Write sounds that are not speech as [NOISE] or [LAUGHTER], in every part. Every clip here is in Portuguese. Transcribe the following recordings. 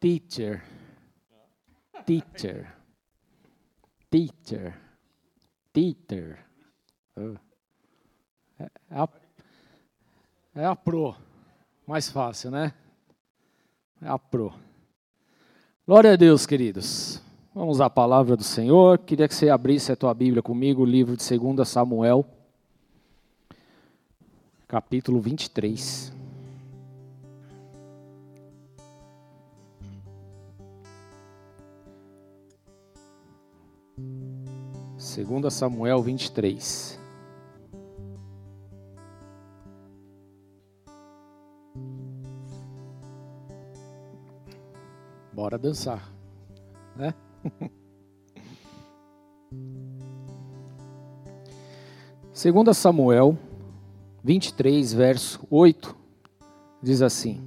teacher. Teacher. Teacher. Teacher. Uh. É, a, é a pro. Mais fácil, né? É a pro. Glória a Deus, queridos. Vamos à palavra do Senhor. Queria que você abrisse a tua Bíblia comigo, o livro de 2 Samuel, capítulo 23. Segunda Samuel 23. Bora dançar, né? [LAUGHS] Segunda Samuel 23, verso 8, diz assim: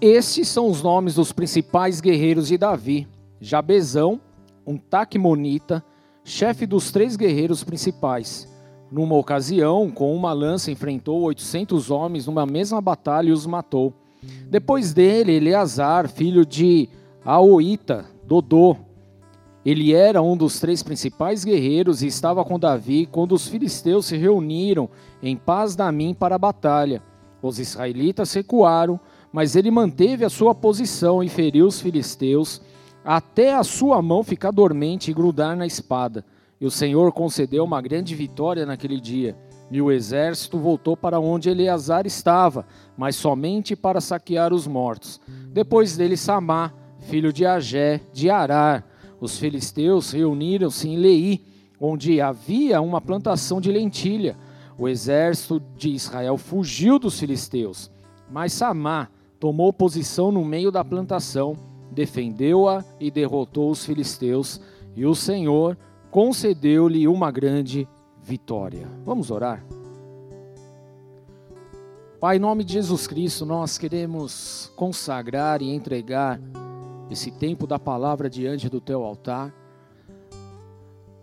Estes são os nomes dos principais guerreiros de Davi: Jabezão, um taquimonita, chefe dos três guerreiros principais. Numa ocasião, com uma lança, enfrentou 800 homens numa mesma batalha e os matou. Depois dele, Eleazar, filho de Aoita, Dodô. Ele era um dos três principais guerreiros e estava com Davi quando os filisteus se reuniram em paz mim para a batalha. Os israelitas recuaram, mas ele manteve a sua posição e feriu os filisteus até a sua mão ficar dormente e grudar na espada. E o Senhor concedeu uma grande vitória naquele dia. E o exército voltou para onde Eleazar estava, mas somente para saquear os mortos. Depois dele, Samá, filho de Agé, de Arar. Os filisteus reuniram-se em Lei, onde havia uma plantação de lentilha. O exército de Israel fugiu dos filisteus, mas Samá tomou posição no meio da plantação defendeu-a e derrotou os filisteus, e o Senhor concedeu-lhe uma grande vitória. Vamos orar? Pai, em nome de Jesus Cristo, nós queremos consagrar e entregar esse tempo da palavra diante do teu altar.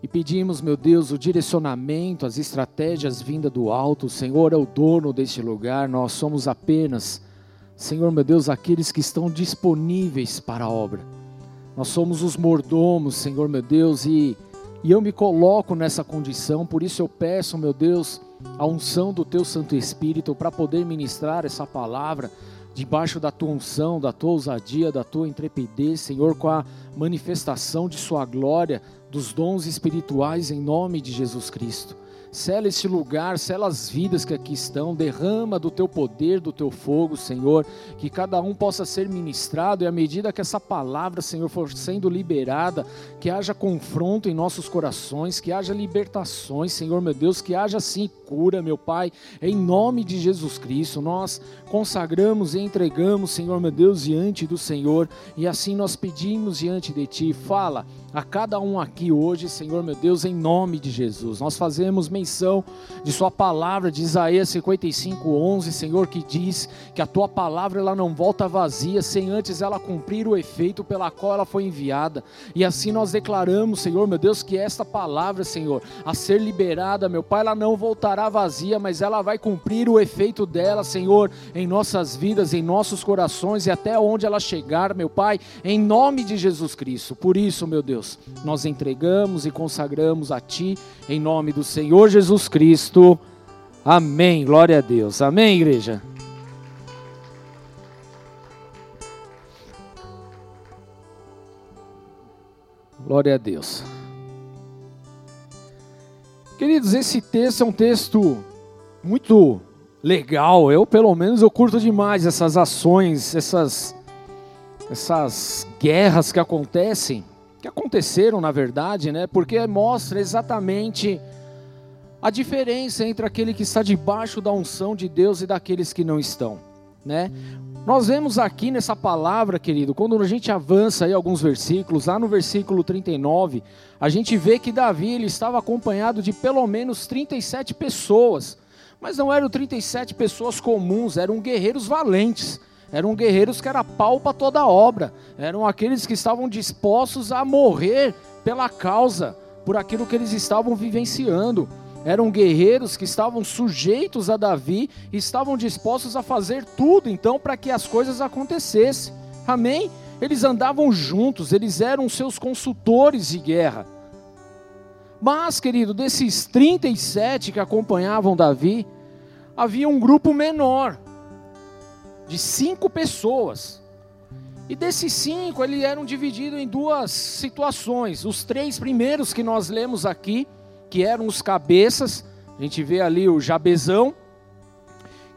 E pedimos, meu Deus, o direcionamento, as estratégias vinda do alto. O Senhor é o dono deste lugar, nós somos apenas Senhor meu Deus, aqueles que estão disponíveis para a obra. Nós somos os mordomos, Senhor meu Deus, e, e eu me coloco nessa condição, por isso eu peço, meu Deus, a unção do Teu Santo Espírito para poder ministrar essa palavra debaixo da Tua unção, da Tua ousadia, da Tua intrepidez, Senhor, com a manifestação de Sua glória, dos dons espirituais em nome de Jesus Cristo. Sela este lugar, sela as vidas que aqui estão, derrama do teu poder, do teu fogo, Senhor, que cada um possa ser ministrado e à medida que essa palavra, Senhor, for sendo liberada, que haja confronto em nossos corações, que haja libertações, Senhor, meu Deus, que haja sim cura, meu Pai, em nome de Jesus Cristo. Nós consagramos e entregamos, Senhor, meu Deus, diante do Senhor e assim nós pedimos diante de Ti. Fala a cada um aqui hoje, Senhor, meu Deus, em nome de Jesus. Nós fazemos menção de Sua palavra, de Isaías 55, 11, Senhor, que diz que a Tua palavra ela não volta vazia, sem antes ela cumprir o efeito pela qual ela foi enviada. E assim nós declaramos, Senhor, meu Deus, que esta palavra, Senhor, a ser liberada, meu Pai, ela não voltará vazia, mas ela vai cumprir o efeito dela, Senhor, em nossas vidas, em nossos corações e até onde ela chegar, meu Pai, em nome de Jesus Cristo. Por isso, meu Deus, nós entregamos e consagramos a Ti, em nome do Senhor Jesus Cristo. Amém. Glória a Deus. Amém, igreja. Glória a Deus. Queridos, esse texto é um texto muito legal. Eu, pelo menos, eu curto demais essas ações, essas essas guerras que acontecem, que aconteceram na verdade, né? Porque mostra exatamente a diferença entre aquele que está debaixo da unção de Deus e daqueles que não estão, né? Nós vemos aqui nessa palavra, querido, quando a gente avança aí alguns versículos, lá no versículo 39, a gente vê que Davi ele estava acompanhado de pelo menos 37 pessoas. Mas não eram 37 pessoas comuns, eram guerreiros valentes. Eram guerreiros que era pau para toda obra. Eram aqueles que estavam dispostos a morrer pela causa, por aquilo que eles estavam vivenciando eram guerreiros que estavam sujeitos a Davi e estavam dispostos a fazer tudo então para que as coisas acontecessem. Amém? eles andavam juntos, eles eram seus consultores de guerra. Mas, querido, desses 37 que acompanhavam Davi, havia um grupo menor, de cinco pessoas. E desses cinco, eles eram divididos em duas situações. Os três primeiros que nós lemos aqui, que eram os cabeças, a gente vê ali o Jabezão,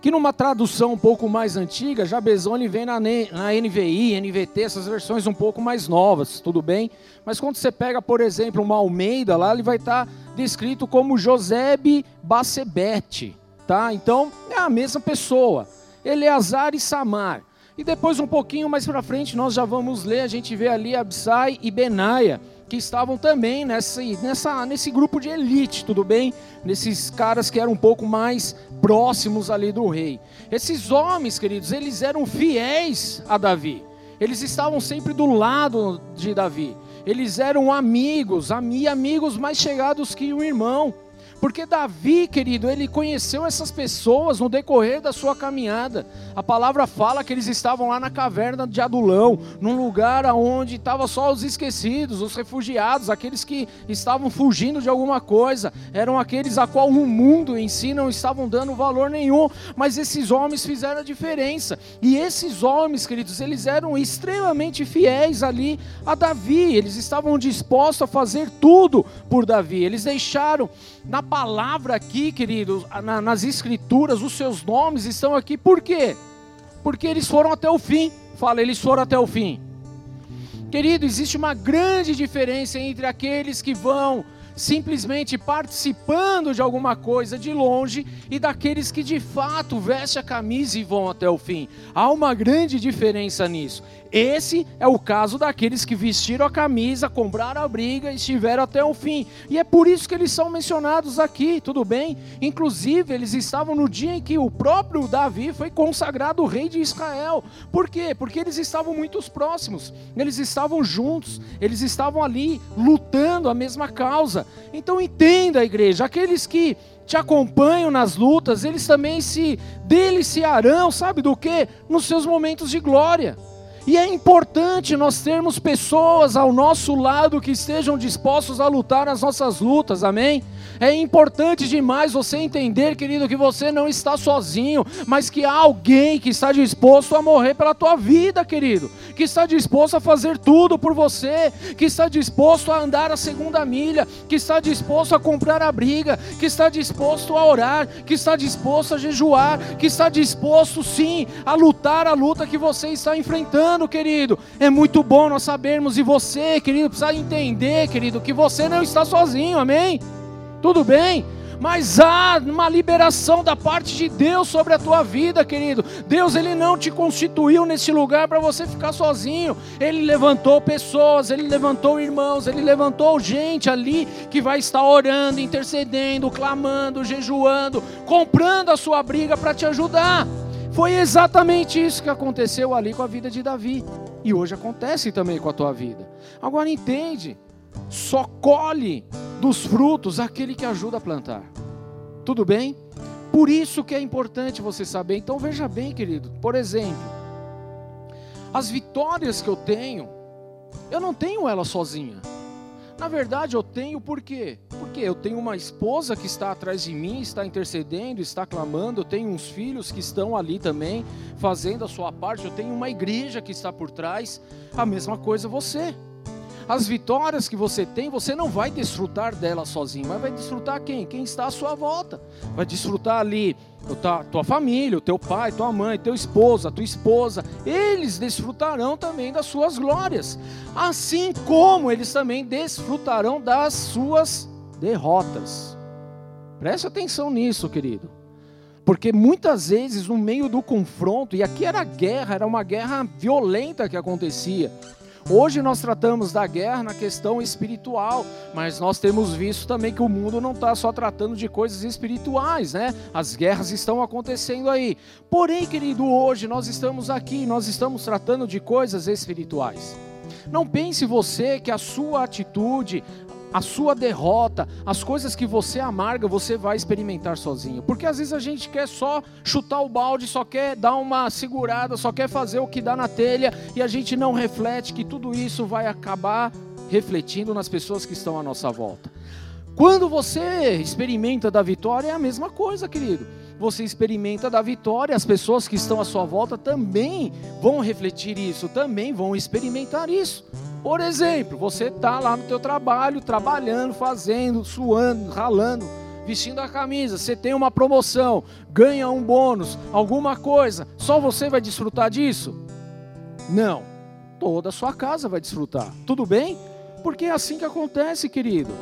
que numa tradução um pouco mais antiga, Jabezão ele vem na, na NVI, NVT, essas versões um pouco mais novas, tudo bem? Mas quando você pega, por exemplo, uma Almeida lá, ele vai estar tá descrito como Josebe Bacebete, tá? Então, é a mesma pessoa. Eleazar e Samar. E depois um pouquinho mais para frente nós já vamos ler, a gente vê ali Absai e Benaia, que estavam também nessa, nessa, nesse grupo de elite, tudo bem? Nesses caras que eram um pouco mais próximos ali do rei. Esses homens, queridos, eles eram fiéis a Davi. Eles estavam sempre do lado de Davi. Eles eram amigos, amigos mais chegados que um irmão. Porque Davi, querido, ele conheceu essas pessoas no decorrer da sua caminhada. A palavra fala que eles estavam lá na caverna de Adulão, num lugar onde estavam só os esquecidos, os refugiados, aqueles que estavam fugindo de alguma coisa, eram aqueles a qual o mundo em si não estavam dando valor nenhum, mas esses homens fizeram a diferença. E esses homens, queridos, eles eram extremamente fiéis ali a Davi, eles estavam dispostos a fazer tudo por Davi. Eles deixaram na palavra aqui, queridos, na, nas escrituras, os seus nomes estão aqui, por quê? Porque eles foram até o fim. Fala, eles foram até o fim. Querido, existe uma grande diferença entre aqueles que vão simplesmente participando de alguma coisa de longe e daqueles que de fato vestem a camisa e vão até o fim. Há uma grande diferença nisso. Esse é o caso daqueles que vestiram a camisa, compraram a briga e estiveram até o fim. E é por isso que eles são mencionados aqui, tudo bem? Inclusive, eles estavam no dia em que o próprio Davi foi consagrado rei de Israel. Por quê? Porque eles estavam muito próximos, eles estavam juntos, eles estavam ali lutando a mesma causa. Então entenda, igreja, aqueles que te acompanham nas lutas, eles também se deliciarão, sabe do que? Nos seus momentos de glória. E é importante nós termos pessoas ao nosso lado que estejam dispostos a lutar as nossas lutas, amém? É importante demais você entender, querido, que você não está sozinho, mas que há alguém que está disposto a morrer pela tua vida, querido, que está disposto a fazer tudo por você, que está disposto a andar a segunda milha, que está disposto a comprar a briga, que está disposto a orar, que está disposto a jejuar, que está disposto sim a lutar a luta que você está enfrentando, querido. É muito bom nós sabermos e você, querido, precisa entender, querido, que você não está sozinho, amém? tudo bem, mas há uma liberação da parte de Deus sobre a tua vida, querido. Deus ele não te constituiu nesse lugar para você ficar sozinho. Ele levantou pessoas, ele levantou irmãos, ele levantou gente ali que vai estar orando, intercedendo, clamando, jejuando, comprando a sua briga para te ajudar. Foi exatamente isso que aconteceu ali com a vida de Davi. E hoje acontece também com a tua vida. Agora entende, só colhe dos frutos aquele que ajuda a plantar. Tudo bem? Por isso que é importante você saber. Então veja bem, querido. Por exemplo, as vitórias que eu tenho, eu não tenho ela sozinha. Na verdade, eu tenho por quê? Porque eu tenho uma esposa que está atrás de mim, está intercedendo, está clamando, eu tenho uns filhos que estão ali também, fazendo a sua parte, eu tenho uma igreja que está por trás. A mesma coisa você. As vitórias que você tem, você não vai desfrutar delas sozinho, mas vai desfrutar quem? Quem está à sua volta. Vai desfrutar ali tua, tua família, o teu pai, tua mãe, teu esposo, a tua esposa. Eles desfrutarão também das suas glórias, assim como eles também desfrutarão das suas derrotas. Preste atenção nisso, querido. Porque muitas vezes, no meio do confronto, e aqui era guerra, era uma guerra violenta que acontecia. Hoje nós tratamos da guerra na questão espiritual, mas nós temos visto também que o mundo não está só tratando de coisas espirituais, né? As guerras estão acontecendo aí. Porém, querido, hoje nós estamos aqui, nós estamos tratando de coisas espirituais. Não pense você que a sua atitude, a sua derrota, as coisas que você amarga, você vai experimentar sozinho. Porque às vezes a gente quer só chutar o balde, só quer dar uma segurada, só quer fazer o que dá na telha e a gente não reflete que tudo isso vai acabar refletindo nas pessoas que estão à nossa volta. Quando você experimenta da vitória, é a mesma coisa, querido. Você experimenta da vitória, as pessoas que estão à sua volta também vão refletir isso, também vão experimentar isso. Por exemplo, você está lá no teu trabalho, trabalhando, fazendo, suando, ralando, vestindo a camisa, você tem uma promoção, ganha um bônus, alguma coisa, só você vai desfrutar disso? Não. Toda a sua casa vai desfrutar. Tudo bem? Porque é assim que acontece, querido.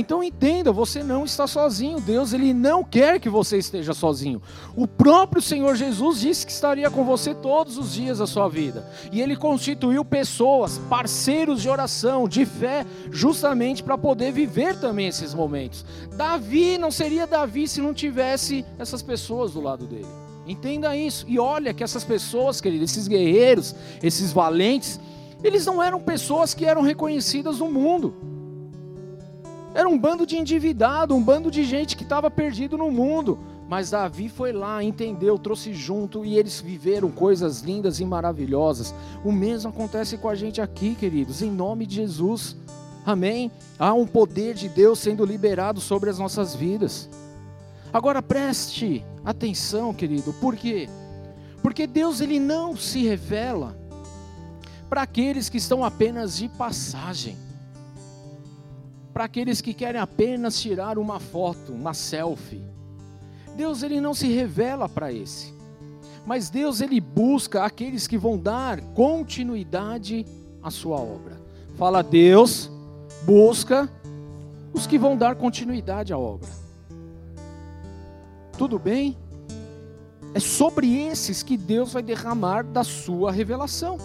Então entenda, você não está sozinho. Deus ele não quer que você esteja sozinho. O próprio Senhor Jesus disse que estaria com você todos os dias da sua vida. E ele constituiu pessoas, parceiros de oração, de fé, justamente para poder viver também esses momentos. Davi não seria Davi se não tivesse essas pessoas do lado dele. Entenda isso. E olha que essas pessoas, querido, esses guerreiros, esses valentes, eles não eram pessoas que eram reconhecidas no mundo. Era um bando de endividado, um bando de gente que estava perdido no mundo. Mas Davi foi lá, entendeu, trouxe junto e eles viveram coisas lindas e maravilhosas. O mesmo acontece com a gente aqui, queridos, em nome de Jesus. Amém? Há um poder de Deus sendo liberado sobre as nossas vidas. Agora preste atenção, querido, por quê? Porque Deus ele não se revela para aqueles que estão apenas de passagem para aqueles que querem apenas tirar uma foto, uma selfie. Deus ele não se revela para esse. Mas Deus ele busca aqueles que vão dar continuidade à sua obra. Fala Deus busca os que vão dar continuidade à obra. Tudo bem? É sobre esses que Deus vai derramar da sua revelação.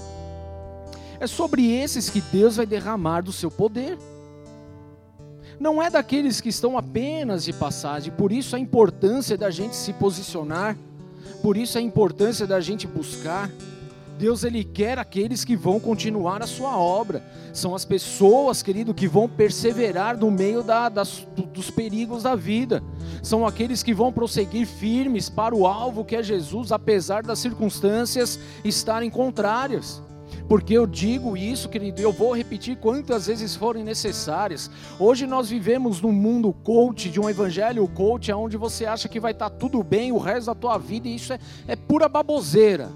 É sobre esses que Deus vai derramar do seu poder não é daqueles que estão apenas de passagem, por isso a importância da gente se posicionar, por isso a importância da gente buscar. Deus ele quer aqueles que vão continuar a sua obra. São as pessoas, querido, que vão perseverar no meio da, das, dos perigos da vida. São aqueles que vão prosseguir firmes para o alvo que é Jesus, apesar das circunstâncias estarem contrárias. Porque eu digo isso, querido, eu vou repetir quantas vezes forem necessárias. Hoje nós vivemos num mundo coach, de um evangelho coach, onde você acha que vai estar tá tudo bem o resto da tua vida, e isso é, é pura baboseira.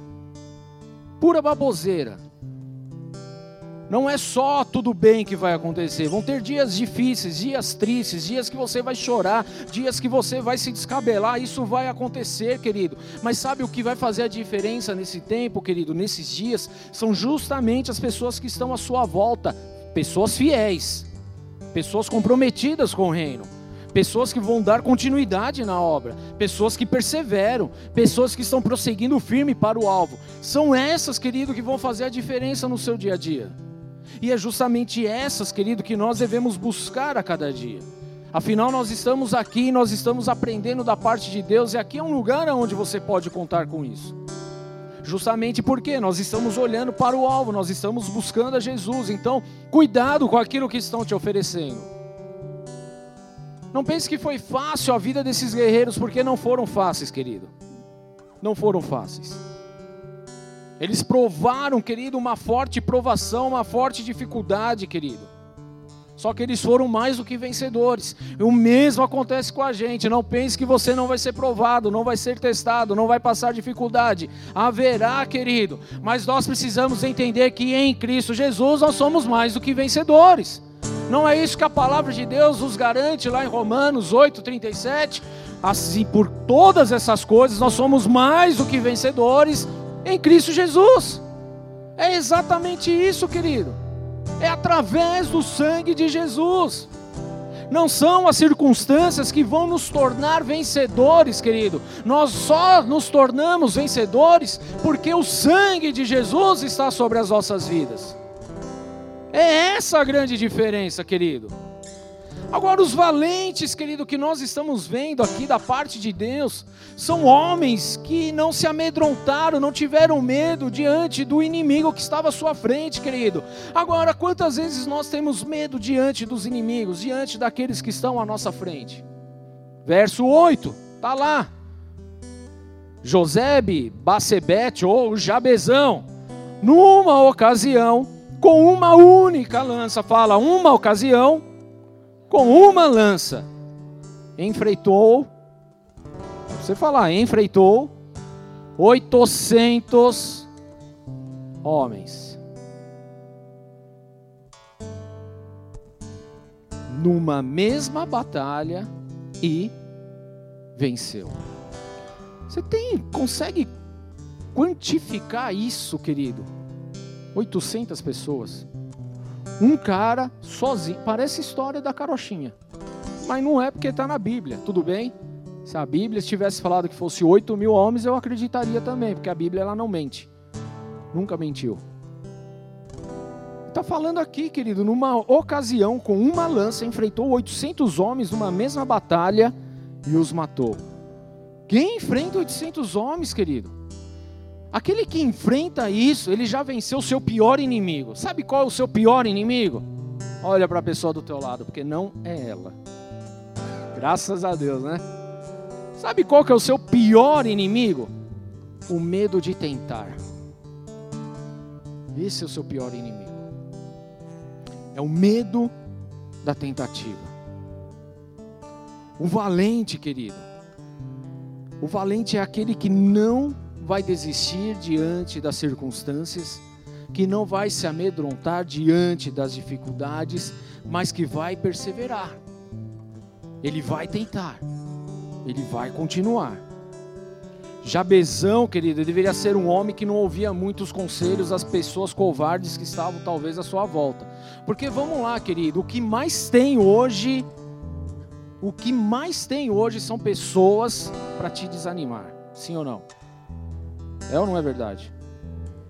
Pura baboseira. Não é só tudo bem que vai acontecer. Vão ter dias difíceis, dias tristes, dias que você vai chorar, dias que você vai se descabelar. Isso vai acontecer, querido. Mas sabe o que vai fazer a diferença nesse tempo, querido? Nesses dias, são justamente as pessoas que estão à sua volta, pessoas fiéis, pessoas comprometidas com o reino. Pessoas que vão dar continuidade na obra, pessoas que perseveram, pessoas que estão prosseguindo firme para o alvo. São essas, querido, que vão fazer a diferença no seu dia a dia. E é justamente essas, querido, que nós devemos buscar a cada dia. Afinal, nós estamos aqui, nós estamos aprendendo da parte de Deus, e aqui é um lugar onde você pode contar com isso. Justamente porque nós estamos olhando para o alvo, nós estamos buscando a Jesus. Então, cuidado com aquilo que estão te oferecendo. Não pense que foi fácil a vida desses guerreiros, porque não foram fáceis, querido. Não foram fáceis. Eles provaram, querido, uma forte provação, uma forte dificuldade, querido. Só que eles foram mais do que vencedores. O mesmo acontece com a gente. Não pense que você não vai ser provado, não vai ser testado, não vai passar dificuldade. Haverá, querido. Mas nós precisamos entender que em Cristo Jesus nós somos mais do que vencedores. Não é isso que a palavra de Deus nos garante lá em Romanos 8:37? Assim, por todas essas coisas nós somos mais do que vencedores em Cristo Jesus. É exatamente isso, querido. É através do sangue de Jesus. Não são as circunstâncias que vão nos tornar vencedores, querido. Nós só nos tornamos vencedores porque o sangue de Jesus está sobre as nossas vidas. É essa a grande diferença, querido. Agora, os valentes, querido, que nós estamos vendo aqui da parte de Deus, são homens que não se amedrontaram, não tiveram medo diante do inimigo que estava à sua frente, querido. Agora, quantas vezes nós temos medo diante dos inimigos, diante daqueles que estão à nossa frente? Verso 8, está lá. Josebe, Bacebete ou Jabezão, numa ocasião, com uma única lança, fala, uma ocasião, com uma lança, enfrentou, você falar, enfrentou 800 homens. Numa mesma batalha e venceu. Você tem, consegue quantificar isso, querido? 800 pessoas. Um cara sozinho. Parece história da carochinha. Mas não é porque está na Bíblia, tudo bem? Se a Bíblia tivesse falado que fosse 8 mil homens, eu acreditaria também, porque a Bíblia ela não mente. Nunca mentiu. Está falando aqui, querido, numa ocasião, com uma lança, enfrentou 800 homens numa mesma batalha e os matou. Quem enfrenta 800 homens, querido? Aquele que enfrenta isso, ele já venceu o seu pior inimigo. Sabe qual é o seu pior inimigo? Olha para a pessoa do teu lado, porque não é ela. Graças a Deus, né? Sabe qual que é o seu pior inimigo? O medo de tentar. Esse é o seu pior inimigo. É o medo da tentativa. O valente, querido. O valente é aquele que não vai desistir diante das circunstâncias, que não vai se amedrontar diante das dificuldades, mas que vai perseverar. Ele vai tentar, ele vai continuar. Jabezão, querido, deveria ser um homem que não ouvia muitos conselhos das pessoas covardes que estavam talvez à sua volta. Porque vamos lá, querido, o que mais tem hoje, o que mais tem hoje são pessoas para te desanimar. Sim ou não? É ou não é verdade?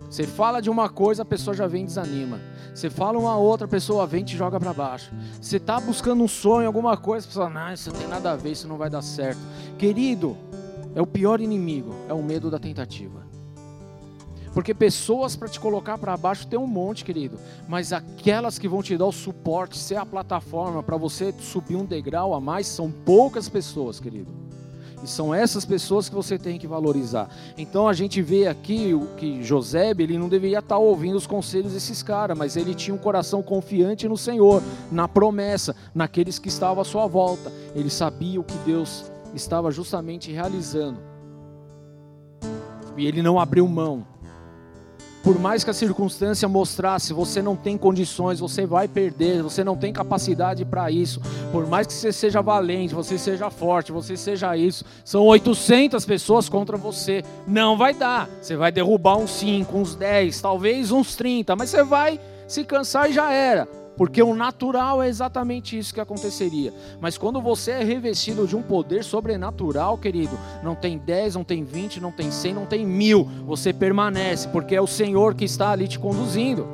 Você fala de uma coisa, a pessoa já vem e desanima. Você fala uma outra, a pessoa vem e te joga para baixo. Você está buscando um sonho, alguma coisa, a pessoa, não, isso não tem nada a ver, isso não vai dar certo. Querido, é o pior inimigo, é o medo da tentativa. Porque pessoas para te colocar para baixo tem um monte, querido. Mas aquelas que vão te dar o suporte, ser a plataforma para você subir um degrau a mais, são poucas pessoas, querido. E são essas pessoas que você tem que valorizar. Então a gente vê aqui que José, ele não deveria estar ouvindo os conselhos desses caras, mas ele tinha um coração confiante no Senhor, na promessa, naqueles que estavam à sua volta. Ele sabia o que Deus estava justamente realizando. E ele não abriu mão por mais que a circunstância mostrasse, você não tem condições, você vai perder, você não tem capacidade para isso. Por mais que você seja valente, você seja forte, você seja isso, são 800 pessoas contra você. Não vai dar. Você vai derrubar uns 5, uns 10, talvez uns 30, mas você vai se cansar e já era porque o natural é exatamente isso que aconteceria. Mas quando você é revestido de um poder sobrenatural, querido, não tem 10, não tem 20, não tem 100, não tem mil, você permanece, porque é o Senhor que está ali te conduzindo.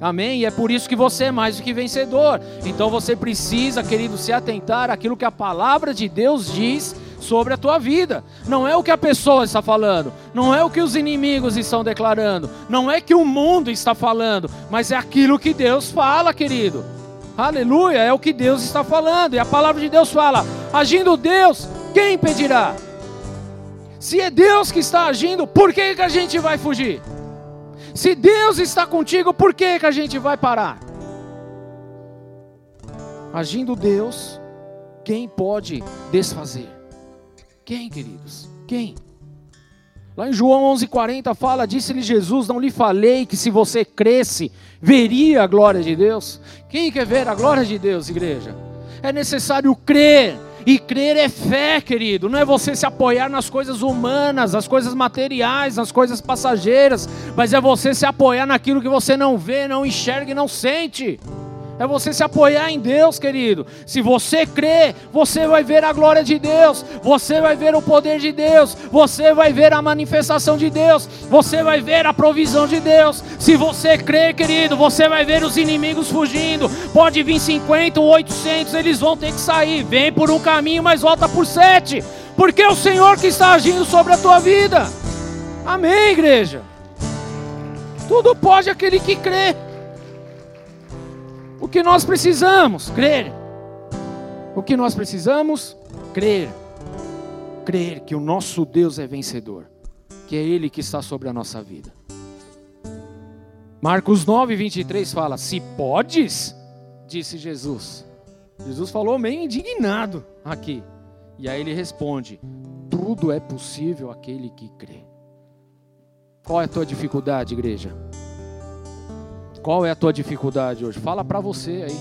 Amém? E é por isso que você é mais do que vencedor. Então você precisa, querido, se atentar àquilo que a palavra de Deus diz sobre a tua vida. Não é o que a pessoa está falando, não é o que os inimigos estão declarando, não é que o mundo está falando, mas é aquilo que Deus fala, querido. Aleluia, é o que Deus está falando. E a palavra de Deus fala: agindo Deus, quem impedirá? Se é Deus que está agindo, por que, que a gente vai fugir? Se Deus está contigo, por que, que a gente vai parar? Agindo Deus, quem pode desfazer? Quem, queridos? Quem? Lá em João 11:40 fala: Disse-lhe Jesus: Não lhe falei que se você cresce, veria a glória de Deus? Quem quer ver a glória de Deus, igreja? É necessário crer. E crer é fé, querido. Não é você se apoiar nas coisas humanas, nas coisas materiais, nas coisas passageiras, mas é você se apoiar naquilo que você não vê, não enxerga e não sente. É você se apoiar em Deus, querido. Se você crê, você vai ver a glória de Deus, você vai ver o poder de Deus, você vai ver a manifestação de Deus, você vai ver a provisão de Deus. Se você crê, querido, você vai ver os inimigos fugindo. Pode vir 50 ou 800, eles vão ter que sair. Vem por um caminho, mas volta por sete, porque é o Senhor que está agindo sobre a tua vida. Amém, igreja. Tudo pode aquele que crê. Que nós precisamos? Crer. O que nós precisamos? Crer. Crer que o nosso Deus é vencedor, que é Ele que está sobre a nossa vida. Marcos 9, 23 fala: Se podes, disse Jesus. Jesus falou meio indignado aqui. E aí ele responde: Tudo é possível aquele que crê. Qual é a tua dificuldade, igreja? Qual é a tua dificuldade hoje? Fala para você aí.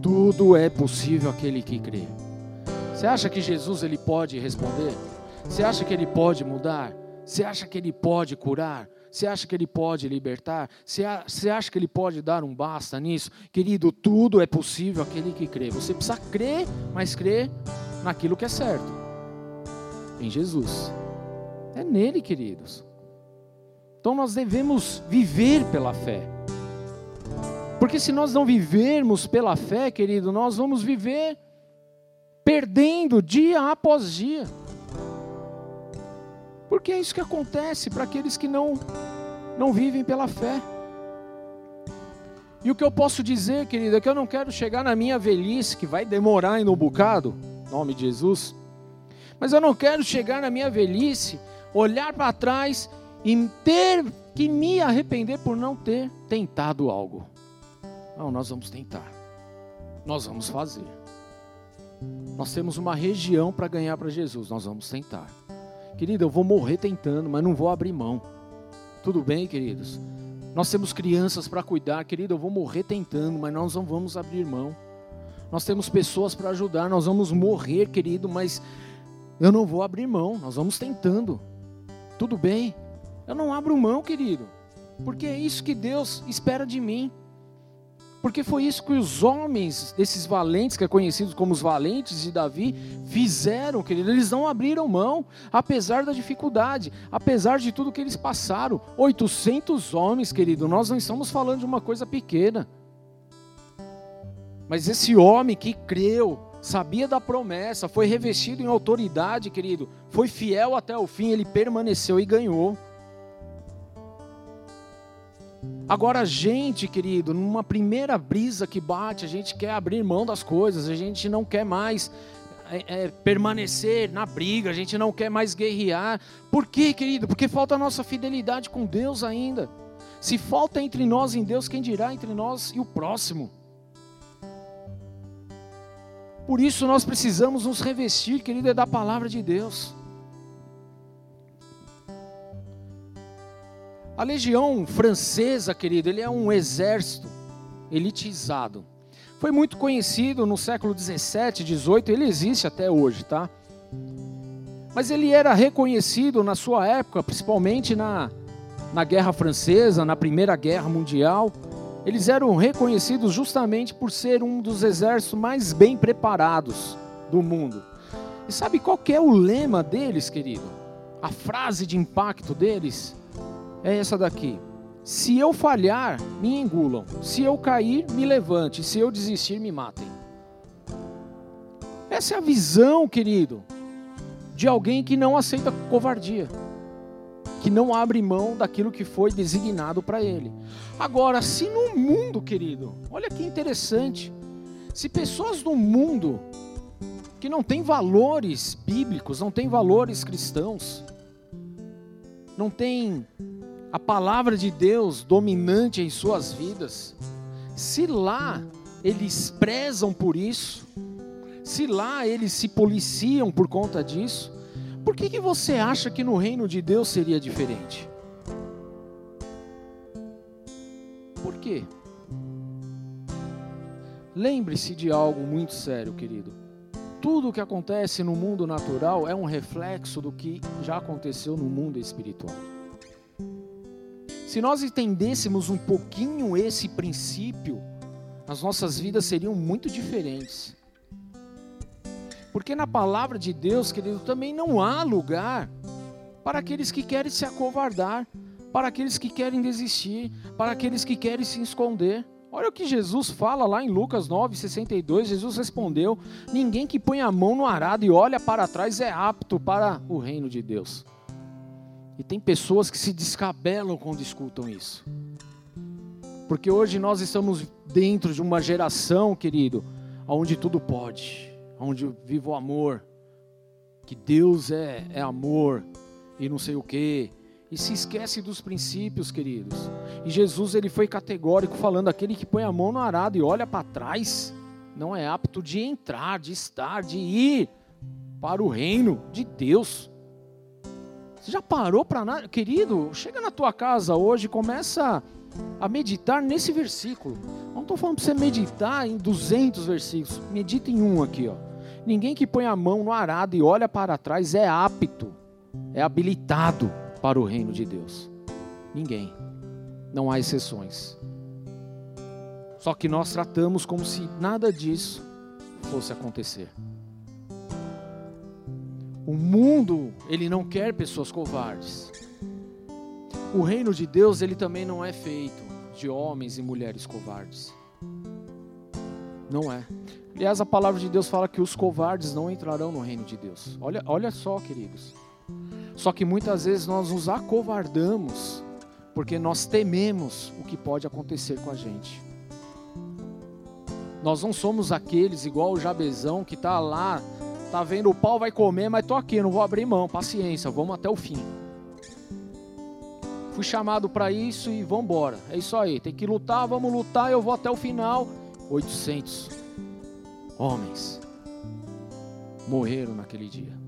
Tudo é possível aquele que crê. Você acha que Jesus ele pode responder? Você acha que ele pode mudar? Você acha que ele pode curar? Você acha que ele pode libertar? Você acha que ele pode dar um basta nisso? Querido, tudo é possível aquele que crê. Você precisa crer, mas crer naquilo que é certo. Em Jesus. É nele, queridos. Então nós devemos viver pela fé. Porque se nós não vivermos pela fé, querido, nós vamos viver perdendo dia após dia. Porque é isso que acontece para aqueles que não não vivem pela fé. E o que eu posso dizer, querido, é que eu não quero chegar na minha velhice, que vai demorar ainda um bocado, nome de Jesus. Mas eu não quero chegar na minha velhice, olhar para trás e ter que me arrepender por não ter tentado algo. Não, nós vamos tentar. Nós vamos fazer. Nós temos uma região para ganhar para Jesus, nós vamos tentar. Querido, eu vou morrer tentando, mas não vou abrir mão. Tudo bem, queridos? Nós temos crianças para cuidar, querido, eu vou morrer tentando, mas nós não vamos abrir mão. Nós temos pessoas para ajudar, nós vamos morrer, querido, mas eu não vou abrir mão, nós vamos tentando. Tudo bem? Eu não abro mão, querido, porque é isso que Deus espera de mim. Porque foi isso que os homens, esses valentes, que é conhecidos como os valentes de Davi, fizeram, querido. Eles não abriram mão, apesar da dificuldade, apesar de tudo que eles passaram. 800 homens, querido, nós não estamos falando de uma coisa pequena. Mas esse homem que creu, sabia da promessa, foi revestido em autoridade, querido, foi fiel até o fim, ele permaneceu e ganhou. Agora a gente, querido, numa primeira brisa que bate, a gente quer abrir mão das coisas, a gente não quer mais é, é, permanecer na briga, a gente não quer mais guerrear. Por quê, querido? Porque falta a nossa fidelidade com Deus ainda. Se falta entre nós em Deus, quem dirá entre nós e o próximo? Por isso nós precisamos nos revestir, querido, é da palavra de Deus. A legião francesa, querido, ele é um exército elitizado. Foi muito conhecido no século 17, 18, ele existe até hoje, tá? Mas ele era reconhecido na sua época, principalmente na, na Guerra Francesa, na Primeira Guerra Mundial. Eles eram reconhecidos justamente por ser um dos exércitos mais bem preparados do mundo. E sabe qual é o lema deles, querido? A frase de impacto deles? É essa daqui. Se eu falhar, me engulam. Se eu cair, me levante. Se eu desistir, me matem. Essa é a visão, querido, de alguém que não aceita covardia, que não abre mão daquilo que foi designado para ele. Agora, se no mundo, querido, olha que interessante, se pessoas no mundo que não têm valores bíblicos, não têm valores cristãos, não têm a palavra de Deus dominante em suas vidas, se lá eles prezam por isso, se lá eles se policiam por conta disso, por que, que você acha que no reino de Deus seria diferente? Por quê? Lembre-se de algo muito sério, querido. Tudo o que acontece no mundo natural é um reflexo do que já aconteceu no mundo espiritual. Se nós entendêssemos um pouquinho esse princípio, as nossas vidas seriam muito diferentes. Porque na palavra de Deus, querido, também não há lugar para aqueles que querem se acovardar, para aqueles que querem desistir, para aqueles que querem se esconder. Olha o que Jesus fala lá em Lucas 9:62. Jesus respondeu: Ninguém que põe a mão no arado e olha para trás é apto para o reino de Deus. E tem pessoas que se descabelam quando escutam isso. Porque hoje nós estamos dentro de uma geração, querido, onde tudo pode, onde vive o amor, que Deus é, é amor e não sei o quê, e se esquece dos princípios, queridos. E Jesus ele foi categórico falando: aquele que põe a mão no arado e olha para trás, não é apto de entrar, de estar, de ir para o reino de Deus. Você já parou para nada, querido? Chega na tua casa hoje, começa a meditar nesse versículo. Não estou falando para você meditar em 200 versículos. Medita em um aqui, ó. Ninguém que põe a mão no arado e olha para trás é apto, é habilitado para o reino de Deus. Ninguém. Não há exceções. Só que nós tratamos como se nada disso fosse acontecer. O mundo, ele não quer pessoas covardes. O reino de Deus, ele também não é feito de homens e mulheres covardes. Não é. Aliás, a palavra de Deus fala que os covardes não entrarão no reino de Deus. Olha, olha só, queridos. Só que muitas vezes nós nos acovardamos porque nós tememos o que pode acontecer com a gente. Nós não somos aqueles igual o Jabezão que está lá, tá vendo o pau vai comer, mas tô aqui, não vou abrir mão, paciência, vamos até o fim. Fui chamado para isso e vamos embora. É isso aí, tem que lutar, vamos lutar, eu vou até o final. 800 homens morreram naquele dia.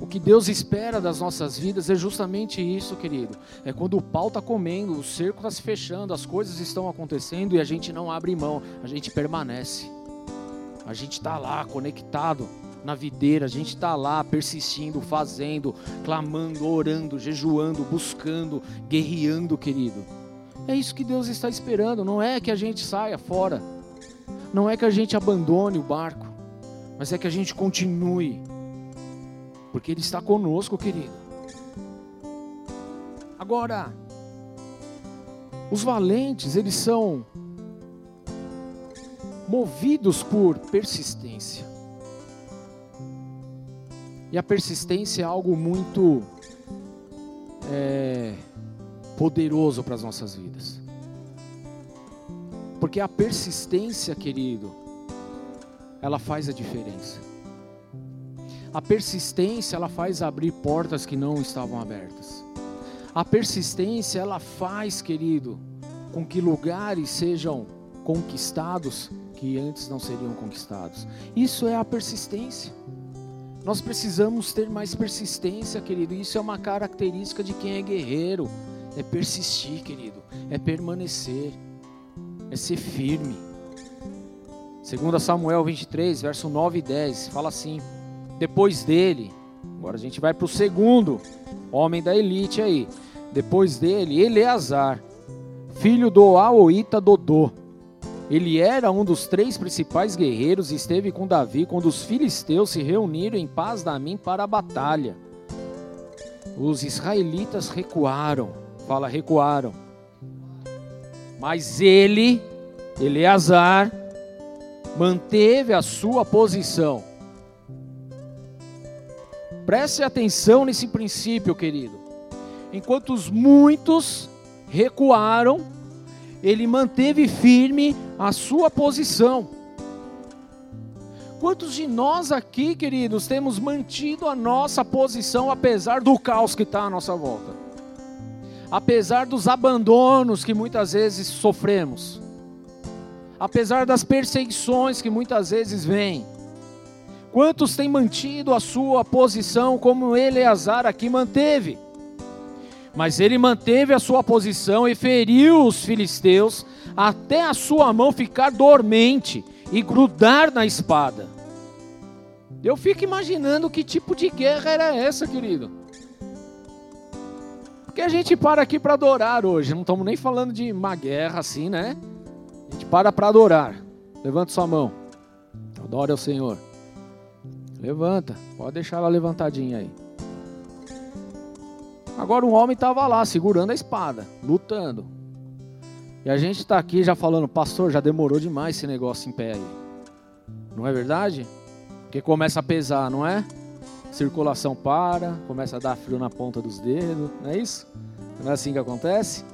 O que Deus espera das nossas vidas é justamente isso, querido. É quando o pau está comendo, o cerco está se fechando, as coisas estão acontecendo e a gente não abre mão, a gente permanece. A gente está lá conectado na videira, a gente está lá persistindo, fazendo, clamando, orando, jejuando, buscando, guerreando, querido. É isso que Deus está esperando. Não é que a gente saia fora, não é que a gente abandone o barco, mas é que a gente continue porque Ele está conosco, querido. Agora, os valentes, eles são movidos por persistência. E a persistência é algo muito é, poderoso para as nossas vidas. Porque a persistência, querido, ela faz a diferença. A persistência, ela faz abrir portas que não estavam abertas. A persistência, ela faz, querido, com que lugares sejam conquistados que antes não seriam conquistados. Isso é a persistência. Nós precisamos ter mais persistência, querido. Isso é uma característica de quem é guerreiro. É persistir, querido. É permanecer. É ser firme. Segundo Samuel 23, verso 9 e 10, fala assim: depois dele, agora a gente vai para o segundo homem da elite aí. Depois dele, Eleazar, filho do Aoita Dodô. Ele era um dos três principais guerreiros e esteve com Davi quando os filisteus se reuniram em paz da mim para a batalha. Os israelitas recuaram, fala recuaram. Mas ele, Eleazar, manteve a sua posição Preste atenção nesse princípio, querido. Enquanto os muitos recuaram, ele manteve firme a sua posição. Quantos de nós aqui, queridos, temos mantido a nossa posição apesar do caos que está à nossa volta? Apesar dos abandonos que muitas vezes sofremos, apesar das perseguições que muitas vezes vêm, Quantos têm mantido a sua posição como Eleazar aqui manteve? Mas ele manteve a sua posição e feriu os filisteus até a sua mão ficar dormente e grudar na espada. Eu fico imaginando que tipo de guerra era essa, querido. Porque a gente para aqui para adorar hoje, não estamos nem falando de uma guerra assim, né? A gente para para adorar. Levanta sua mão. Adore ao Senhor. Levanta. Pode deixar ela levantadinha aí. Agora um homem estava lá segurando a espada, lutando. E a gente está aqui já falando, pastor, já demorou demais esse negócio em pé aí. Não é verdade? Porque começa a pesar, não é? Circulação para, começa a dar frio na ponta dos dedos, não é isso? Não é assim que acontece?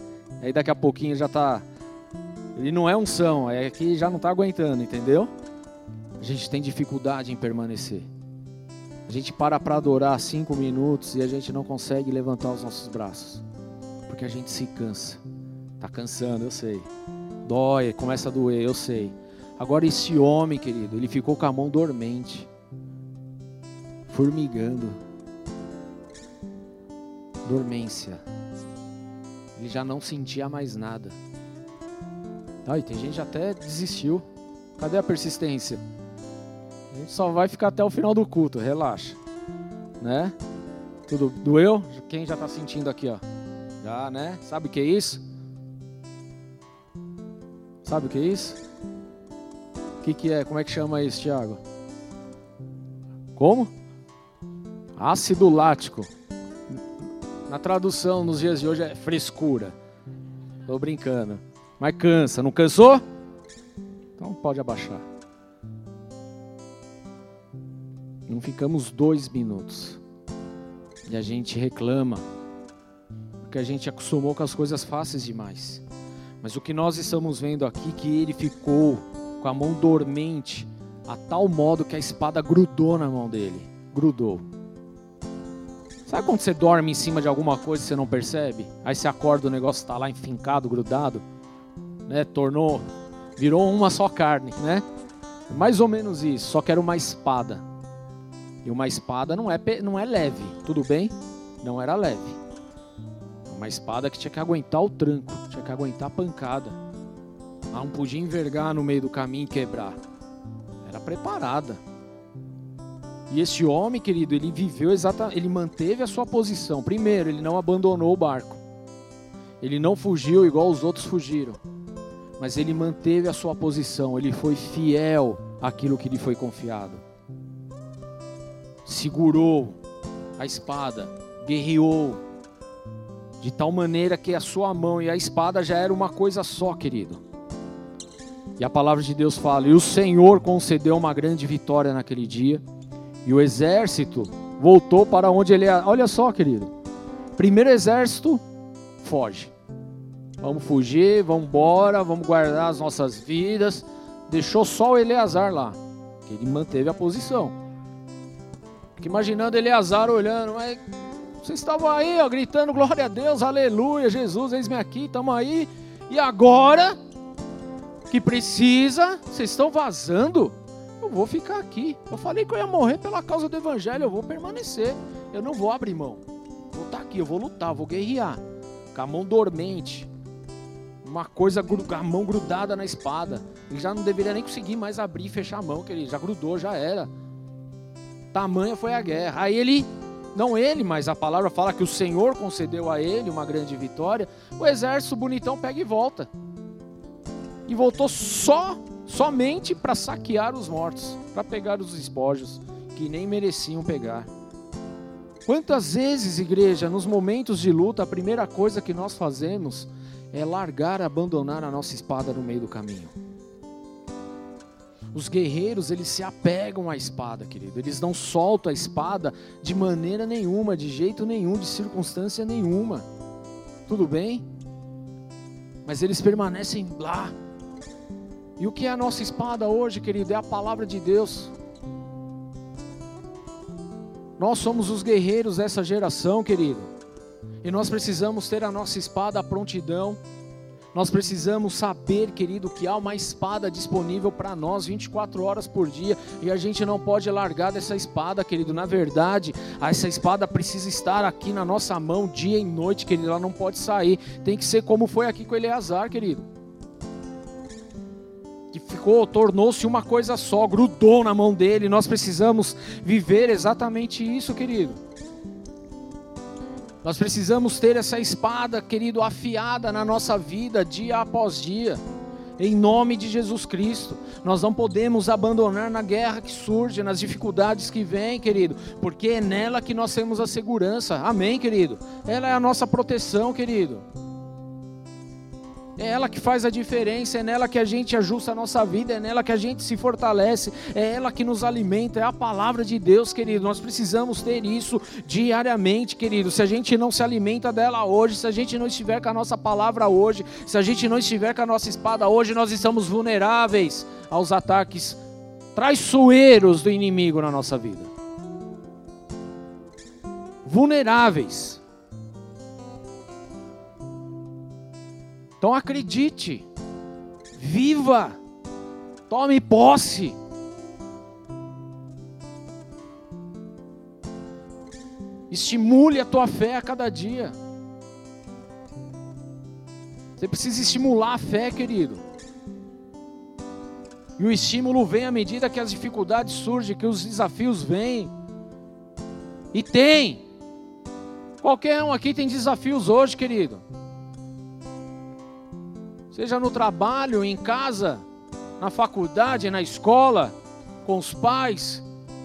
Aí daqui a pouquinho já está. Ele não é unção, é que já não está aguentando, entendeu? A gente tem dificuldade em permanecer. A gente para para adorar cinco minutos e a gente não consegue levantar os nossos braços. Porque a gente se cansa. Tá cansando, eu sei. Dói, começa a doer, eu sei. Agora esse homem, querido, ele ficou com a mão dormente. Formigando. Dormência. Ele já não sentia mais nada. Ai, tem gente até desistiu. Cadê a persistência? A gente só vai ficar até o final do culto, relaxa. Né? Tudo doeu? Quem já está sentindo aqui, ó? Já, né? Sabe o que é isso? Sabe o que é isso? O que, que é? Como é que chama isso, Tiago? Como? Ácido lático. Na tradução nos dias de hoje é frescura. Tô brincando. Mas cansa. Não cansou? Então pode abaixar. Não ficamos dois minutos. E a gente reclama. Porque a gente acostumou com as coisas fáceis demais. Mas o que nós estamos vendo aqui que ele ficou com a mão dormente a tal modo que a espada grudou na mão dele. Grudou. Sabe quando você dorme em cima de alguma coisa e você não percebe? Aí você acorda o negócio está lá enfincado, grudado, né? Tornou, virou uma só carne, né? Mais ou menos isso, só que era uma espada. E uma espada não é, não é leve, tudo bem? Não era leve. Uma espada que tinha que aguentar o tranco, tinha que aguentar a pancada. Ela não podia envergar no meio do caminho e quebrar. Era preparada. E esse homem, querido, ele viveu exatamente, ele manteve a sua posição. Primeiro, ele não abandonou o barco. Ele não fugiu igual os outros fugiram. Mas ele manteve a sua posição, ele foi fiel àquilo que lhe foi confiado segurou a espada, guerreou, de tal maneira que a sua mão e a espada já era uma coisa só, querido. E a palavra de Deus fala: E o Senhor concedeu uma grande vitória naquele dia, e o exército voltou para onde ele. Olha só, querido. Primeiro exército foge. Vamos fugir, vamos embora, vamos guardar as nossas vidas. Deixou só o Eleazar lá, que ele manteve a posição. Fico imaginando Eleazar olhando, mas vocês estavam aí, ó, gritando glória a Deus, aleluia, Jesus, eis-me aqui, estamos aí. E agora que precisa, vocês estão vazando? Eu vou ficar aqui. Eu falei que eu ia morrer pela causa do evangelho, eu vou permanecer. Eu não vou abrir mão. Vou estar tá aqui, eu vou lutar, vou guerrear. Com a mão dormente. Uma coisa, a mão grudada na espada. Ele já não deveria nem conseguir mais abrir e fechar a mão, que ele já grudou, já era. Tamanha foi a guerra. Aí ele, não ele, mas a palavra fala que o Senhor concedeu a ele uma grande vitória. O exército bonitão pega e volta. E voltou só, somente para saquear os mortos, para pegar os espojos que nem mereciam pegar. Quantas vezes, igreja, nos momentos de luta, a primeira coisa que nós fazemos é largar, abandonar a nossa espada no meio do caminho. Os guerreiros, eles se apegam à espada, querido. Eles não soltam a espada de maneira nenhuma, de jeito nenhum, de circunstância nenhuma. Tudo bem? Mas eles permanecem lá. E o que é a nossa espada hoje, querido? É a palavra de Deus. Nós somos os guerreiros dessa geração, querido. E nós precisamos ter a nossa espada à prontidão nós precisamos saber, querido, que há uma espada disponível para nós 24 horas por dia e a gente não pode largar dessa espada, querido. Na verdade, essa espada precisa estar aqui na nossa mão dia e noite, querido. Ela não pode sair. Tem que ser como foi aqui com Eleazar, querido. Que ficou, tornou-se uma coisa só, grudou na mão dele. Nós precisamos viver exatamente isso, querido. Nós precisamos ter essa espada, querido, afiada na nossa vida dia após dia. Em nome de Jesus Cristo, nós não podemos abandonar na guerra que surge, nas dificuldades que vêm, querido, porque é nela que nós temos a segurança. Amém, querido? Ela é a nossa proteção, querido. É ela que faz a diferença, é nela que a gente ajusta a nossa vida, é nela que a gente se fortalece, é ela que nos alimenta, é a palavra de Deus, querido. Nós precisamos ter isso diariamente, querido. Se a gente não se alimenta dela hoje, se a gente não estiver com a nossa palavra hoje, se a gente não estiver com a nossa espada hoje, nós estamos vulneráveis aos ataques traiçoeiros do inimigo na nossa vida. Vulneráveis. Então acredite, viva, tome posse. Estimule a tua fé a cada dia. Você precisa estimular a fé, querido. E o estímulo vem à medida que as dificuldades surgem, que os desafios vêm. E tem. Qualquer um aqui tem desafios hoje, querido seja no trabalho, em casa, na faculdade, na escola, com os pais,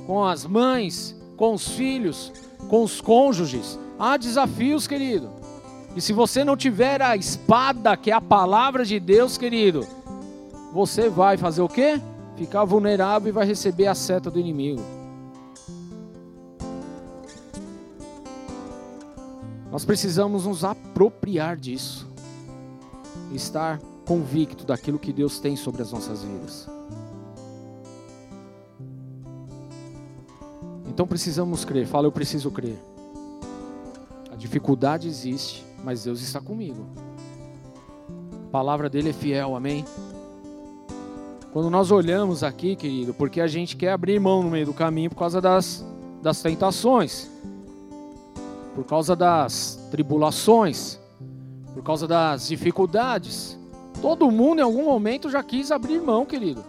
com as mães, com os filhos, com os cônjuges. Há desafios, querido. E se você não tiver a espada, que é a palavra de Deus, querido, você vai fazer o quê? Ficar vulnerável e vai receber a seta do inimigo. Nós precisamos nos apropriar disso estar convicto daquilo que Deus tem sobre as nossas vidas. Então precisamos crer. Fala, eu preciso crer. A dificuldade existe, mas Deus está comigo. A palavra dele é fiel, amém? Quando nós olhamos aqui, querido, porque a gente quer abrir mão no meio do caminho por causa das, das tentações, por causa das tribulações, por causa das dificuldades. Todo mundo em algum momento já quis abrir mão, querido.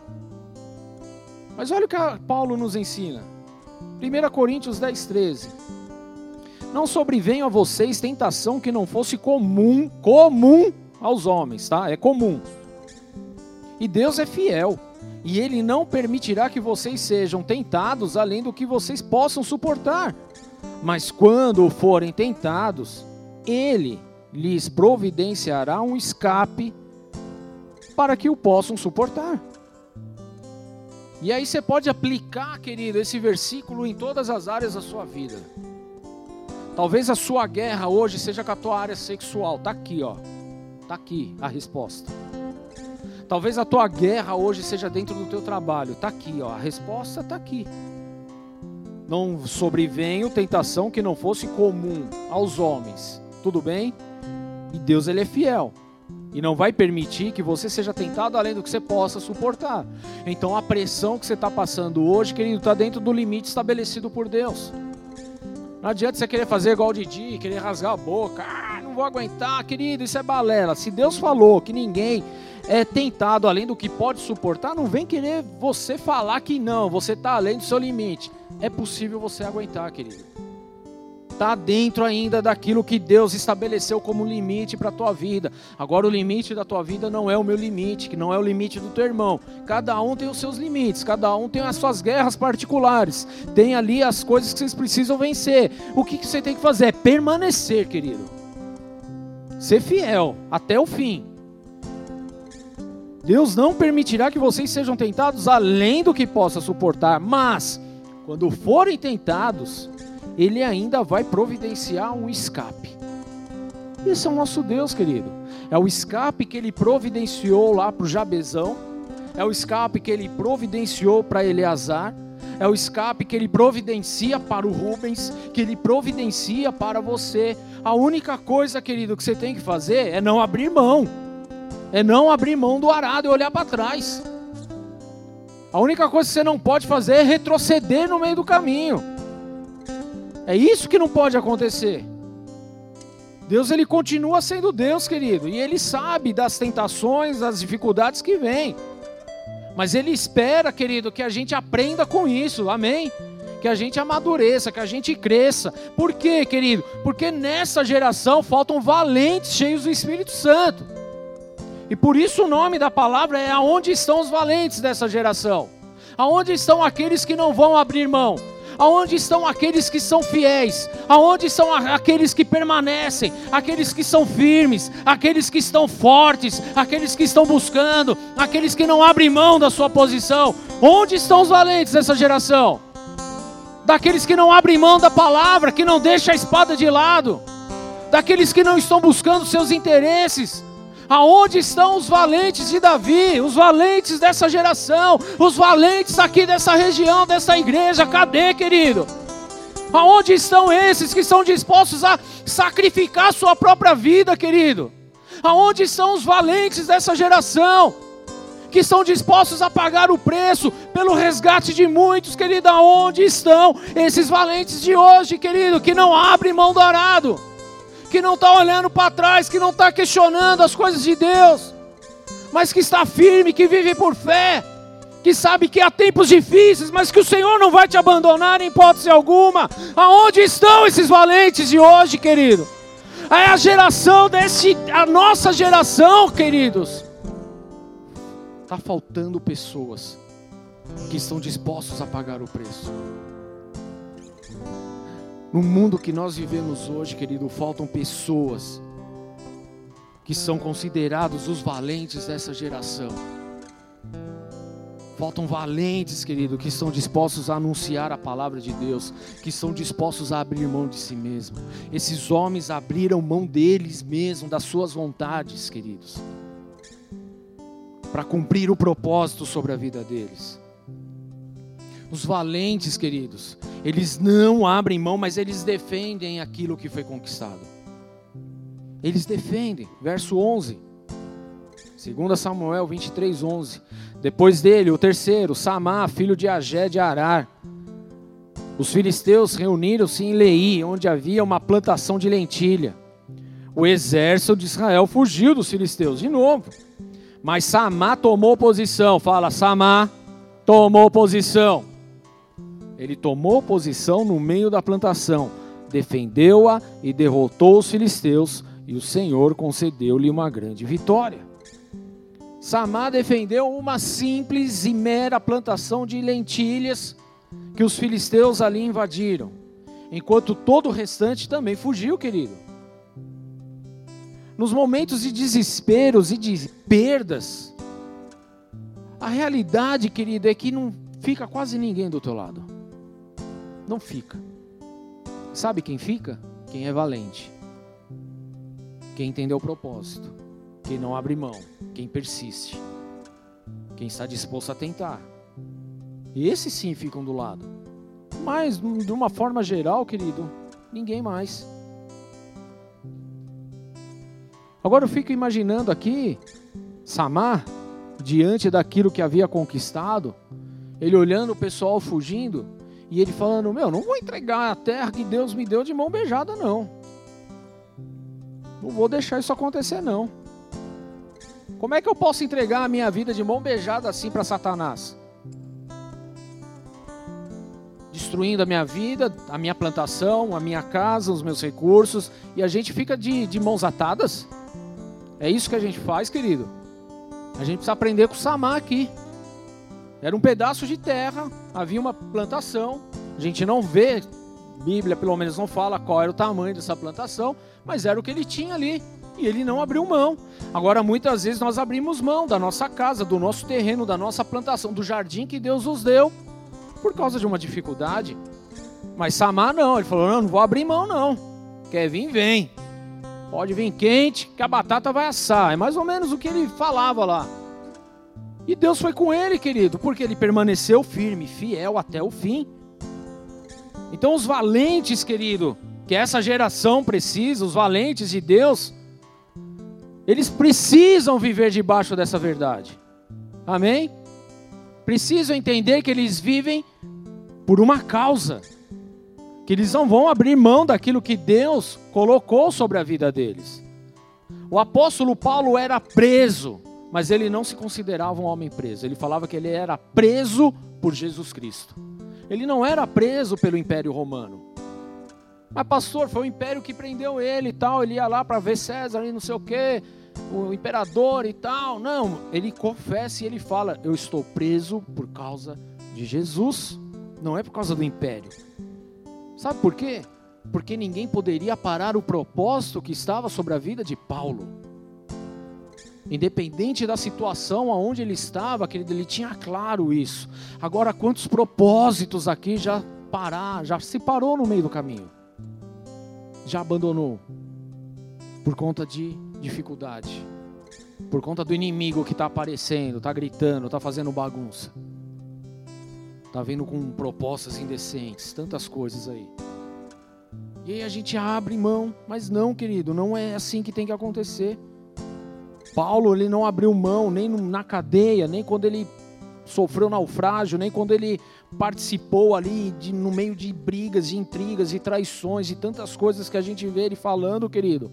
Mas olha o que Paulo nos ensina. 1 Coríntios 10, 13. Não sobrevenha a vocês tentação que não fosse comum, comum aos homens, tá? É comum. E Deus é fiel. E Ele não permitirá que vocês sejam tentados além do que vocês possam suportar. Mas quando forem tentados, Ele lhes providenciará um escape para que o possam suportar. E aí você pode aplicar, querido, esse versículo em todas as áreas da sua vida. Talvez a sua guerra hoje seja com a tua área sexual. Tá aqui, ó. Tá aqui a resposta. Talvez a tua guerra hoje seja dentro do teu trabalho. Tá aqui, ó. A resposta tá aqui. Não sobrevenho tentação que não fosse comum aos homens. Tudo bem? E Deus ele é fiel. E não vai permitir que você seja tentado além do que você possa suportar. Então a pressão que você está passando hoje, querido, está dentro do limite estabelecido por Deus. Não adianta você querer fazer igual o Didi, querer rasgar a boca. Ah, não vou aguentar, querido, isso é balela. Se Deus falou que ninguém é tentado além do que pode suportar, não vem querer você falar que não, você está além do seu limite. É possível você aguentar, querido está dentro ainda daquilo que Deus estabeleceu como limite para a tua vida. Agora o limite da tua vida não é o meu limite, que não é o limite do teu irmão. Cada um tem os seus limites, cada um tem as suas guerras particulares. Tem ali as coisas que vocês precisam vencer. O que, que você tem que fazer? É permanecer, querido. Ser fiel até o fim. Deus não permitirá que vocês sejam tentados além do que possa suportar, mas quando forem tentados, ele ainda vai providenciar um escape. Esse é o nosso Deus, querido. É o escape que ele providenciou lá para o Jabezão, é o escape que ele providenciou para Eleazar, é o escape que ele providencia para o Rubens, que ele providencia para você. A única coisa, querido, que você tem que fazer é não abrir mão, é não abrir mão do arado e olhar para trás. A única coisa que você não pode fazer é retroceder no meio do caminho. É isso que não pode acontecer. Deus ele continua sendo Deus, querido, e ele sabe das tentações, das dificuldades que vêm. Mas ele espera, querido, que a gente aprenda com isso. Amém? Que a gente amadureça, que a gente cresça. Por quê, querido? Porque nessa geração faltam valentes cheios do Espírito Santo. E por isso o nome da palavra é aonde estão os valentes dessa geração? Aonde estão aqueles que não vão abrir mão? Aonde estão aqueles que são fiéis? Aonde estão aqueles que permanecem? Aqueles que são firmes? Aqueles que estão fortes? Aqueles que estão buscando? Aqueles que não abrem mão da sua posição? Onde estão os valentes dessa geração? Daqueles que não abrem mão da palavra, que não deixam a espada de lado, daqueles que não estão buscando seus interesses, Aonde estão os valentes de Davi, os valentes dessa geração, os valentes aqui dessa região, dessa igreja? Cadê, querido? Aonde estão esses que estão dispostos a sacrificar sua própria vida, querido? Aonde estão os valentes dessa geração? Que estão dispostos a pagar o preço pelo resgate de muitos, querido. Aonde estão esses valentes de hoje, querido, que não abrem mão do arado? Que não está olhando para trás, que não está questionando as coisas de Deus, mas que está firme, que vive por fé, que sabe que há tempos difíceis, mas que o Senhor não vai te abandonar em hipótese alguma. Aonde estão esses valentes de hoje, querido? É a geração desse, a nossa geração, queridos. Está faltando pessoas que estão dispostos a pagar o preço. No mundo que nós vivemos hoje, querido, faltam pessoas que são considerados os valentes dessa geração. Faltam valentes, querido, que estão dispostos a anunciar a palavra de Deus, que estão dispostos a abrir mão de si mesmo. Esses homens abriram mão deles mesmos, das suas vontades, queridos, para cumprir o propósito sobre a vida deles. Os valentes, queridos, eles não abrem mão, mas eles defendem aquilo que foi conquistado. Eles defendem. Verso 11. 2 Samuel 23, 11. Depois dele, o terceiro, Samá, filho de Agé de Arar. Os filisteus reuniram-se em Leí, onde havia uma plantação de lentilha. O exército de Israel fugiu dos filisteus de novo. Mas Samá tomou posição. Fala, Samá tomou posição. Ele tomou posição no meio da plantação, defendeu-a e derrotou os filisteus, e o Senhor concedeu-lhe uma grande vitória. Samá defendeu uma simples e mera plantação de lentilhas que os filisteus ali invadiram, enquanto todo o restante também fugiu, querido. Nos momentos de desesperos e de perdas, a realidade, querido, é que não fica quase ninguém do teu lado não fica. Sabe quem fica? Quem é valente. Quem entendeu o propósito. Quem não abre mão. Quem persiste. Quem está disposto a tentar. E esses sim ficam do lado. Mas, de uma forma geral, querido, ninguém mais. Agora eu fico imaginando aqui, Samar, diante daquilo que havia conquistado, ele olhando o pessoal fugindo, e ele falando: Meu, não vou entregar a terra que Deus me deu de mão beijada, não. Não vou deixar isso acontecer, não. Como é que eu posso entregar a minha vida de mão beijada assim para Satanás? Destruindo a minha vida, a minha plantação, a minha casa, os meus recursos, e a gente fica de, de mãos atadas? É isso que a gente faz, querido. A gente precisa aprender com o Samar aqui. Era um pedaço de terra, havia uma plantação. A gente não vê, Bíblia pelo menos não fala qual era o tamanho dessa plantação, mas era o que ele tinha ali. E ele não abriu mão. Agora, muitas vezes nós abrimos mão da nossa casa, do nosso terreno, da nossa plantação, do jardim que Deus nos deu, por causa de uma dificuldade. Mas Samar não, ele falou: não, não vou abrir mão, não. Quer vir, vem. Pode vir quente, que a batata vai assar. É mais ou menos o que ele falava lá. E Deus foi com ele, querido, porque ele permaneceu firme, fiel até o fim. Então, os valentes, querido, que essa geração precisa, os valentes de Deus, eles precisam viver debaixo dessa verdade. Amém? Precisam entender que eles vivem por uma causa, que eles não vão abrir mão daquilo que Deus colocou sobre a vida deles. O apóstolo Paulo era preso, mas ele não se considerava um homem preso. Ele falava que ele era preso por Jesus Cristo. Ele não era preso pelo Império Romano. Mas pastor, foi o império que prendeu ele e tal. Ele ia lá para ver César e não sei o quê. o imperador e tal. Não, ele confessa e ele fala: Eu estou preso por causa de Jesus, não é por causa do império. Sabe por quê? Porque ninguém poderia parar o propósito que estava sobre a vida de Paulo. Independente da situação aonde ele estava, querido, ele tinha claro isso. Agora, quantos propósitos aqui já parar, já se parou no meio do caminho? Já abandonou por conta de dificuldade, por conta do inimigo que está aparecendo, está gritando, está fazendo bagunça, está vindo com propostas indecentes, tantas coisas aí. E aí a gente abre mão, mas não, querido, não é assim que tem que acontecer. Paulo ele não abriu mão nem na cadeia, nem quando ele sofreu naufrágio, nem quando ele participou ali de, no meio de brigas, de intrigas e traições e tantas coisas que a gente vê ele falando, querido.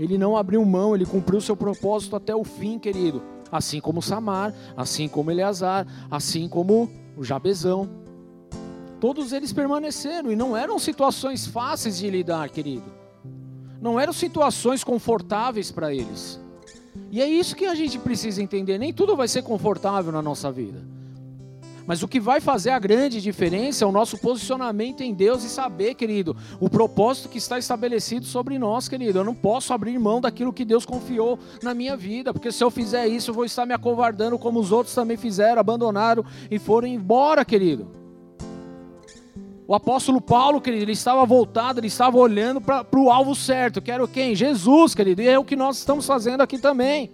Ele não abriu mão, ele cumpriu seu propósito até o fim, querido. Assim como Samar, assim como Eleazar, assim como o Jabezão. Todos eles permaneceram e não eram situações fáceis de lidar, querido. Não eram situações confortáveis para eles. E é isso que a gente precisa entender. Nem tudo vai ser confortável na nossa vida. Mas o que vai fazer a grande diferença é o nosso posicionamento em Deus e saber, querido, o propósito que está estabelecido sobre nós, querido. Eu não posso abrir mão daquilo que Deus confiou na minha vida, porque se eu fizer isso, eu vou estar me acovardando como os outros também fizeram, abandonaram e foram embora, querido. O apóstolo Paulo, querido, ele estava voltado, ele estava olhando para o alvo certo, que era quem? Jesus, querido, e é o que nós estamos fazendo aqui também.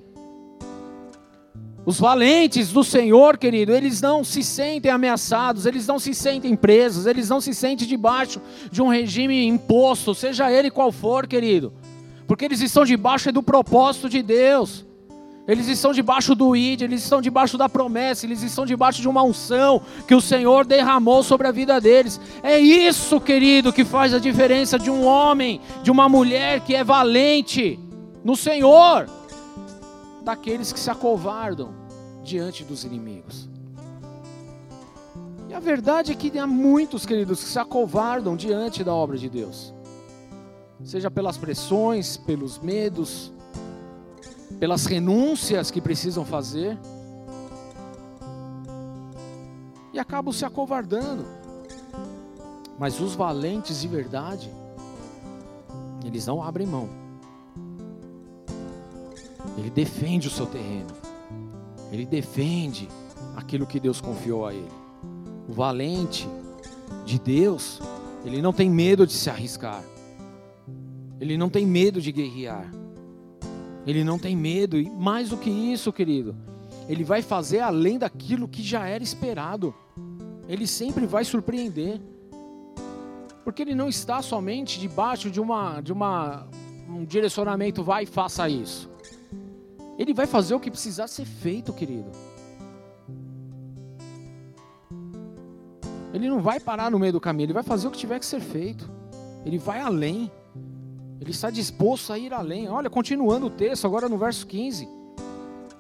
Os valentes do Senhor, querido, eles não se sentem ameaçados, eles não se sentem presos, eles não se sentem debaixo de um regime imposto, seja ele qual for, querido, porque eles estão debaixo do propósito de Deus. Eles estão debaixo do ID, eles estão debaixo da promessa, eles estão debaixo de uma unção que o Senhor derramou sobre a vida deles. É isso, querido, que faz a diferença de um homem, de uma mulher que é valente no Senhor daqueles que se acovardam diante dos inimigos. E a verdade é que há muitos, queridos, que se acovardam diante da obra de Deus, seja pelas pressões, pelos medos, pelas renúncias que precisam fazer, e acabam se acovardando. Mas os valentes de verdade, eles não abrem mão. Ele defende o seu terreno. Ele defende aquilo que Deus confiou a ele. O valente de Deus, ele não tem medo de se arriscar. Ele não tem medo de guerrear. Ele não tem medo, e mais do que isso, querido, ele vai fazer além daquilo que já era esperado. Ele sempre vai surpreender. Porque ele não está somente debaixo de uma de uma um direcionamento vai e faça isso. Ele vai fazer o que precisar ser feito, querido. Ele não vai parar no meio do caminho, ele vai fazer o que tiver que ser feito. Ele vai além. Ele está disposto a ir além. Olha, continuando o texto, agora no verso 15.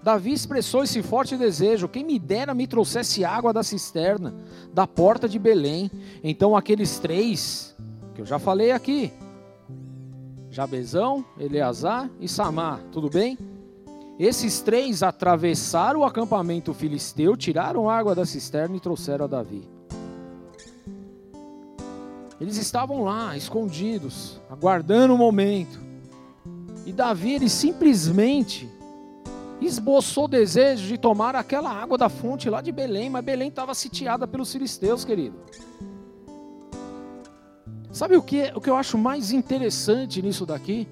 Davi expressou esse forte desejo: quem me dera me trouxesse água da cisterna, da porta de Belém. Então aqueles três, que eu já falei aqui, Jabezão, Eleazar e Samar, tudo bem? Esses três atravessaram o acampamento filisteu, tiraram água da cisterna e trouxeram a Davi. Eles estavam lá, escondidos, aguardando o momento. E Davi, ele simplesmente esboçou o desejo de tomar aquela água da fonte lá de Belém, mas Belém estava sitiada pelos filisteus, querido. Sabe o que, o que eu acho mais interessante nisso daqui?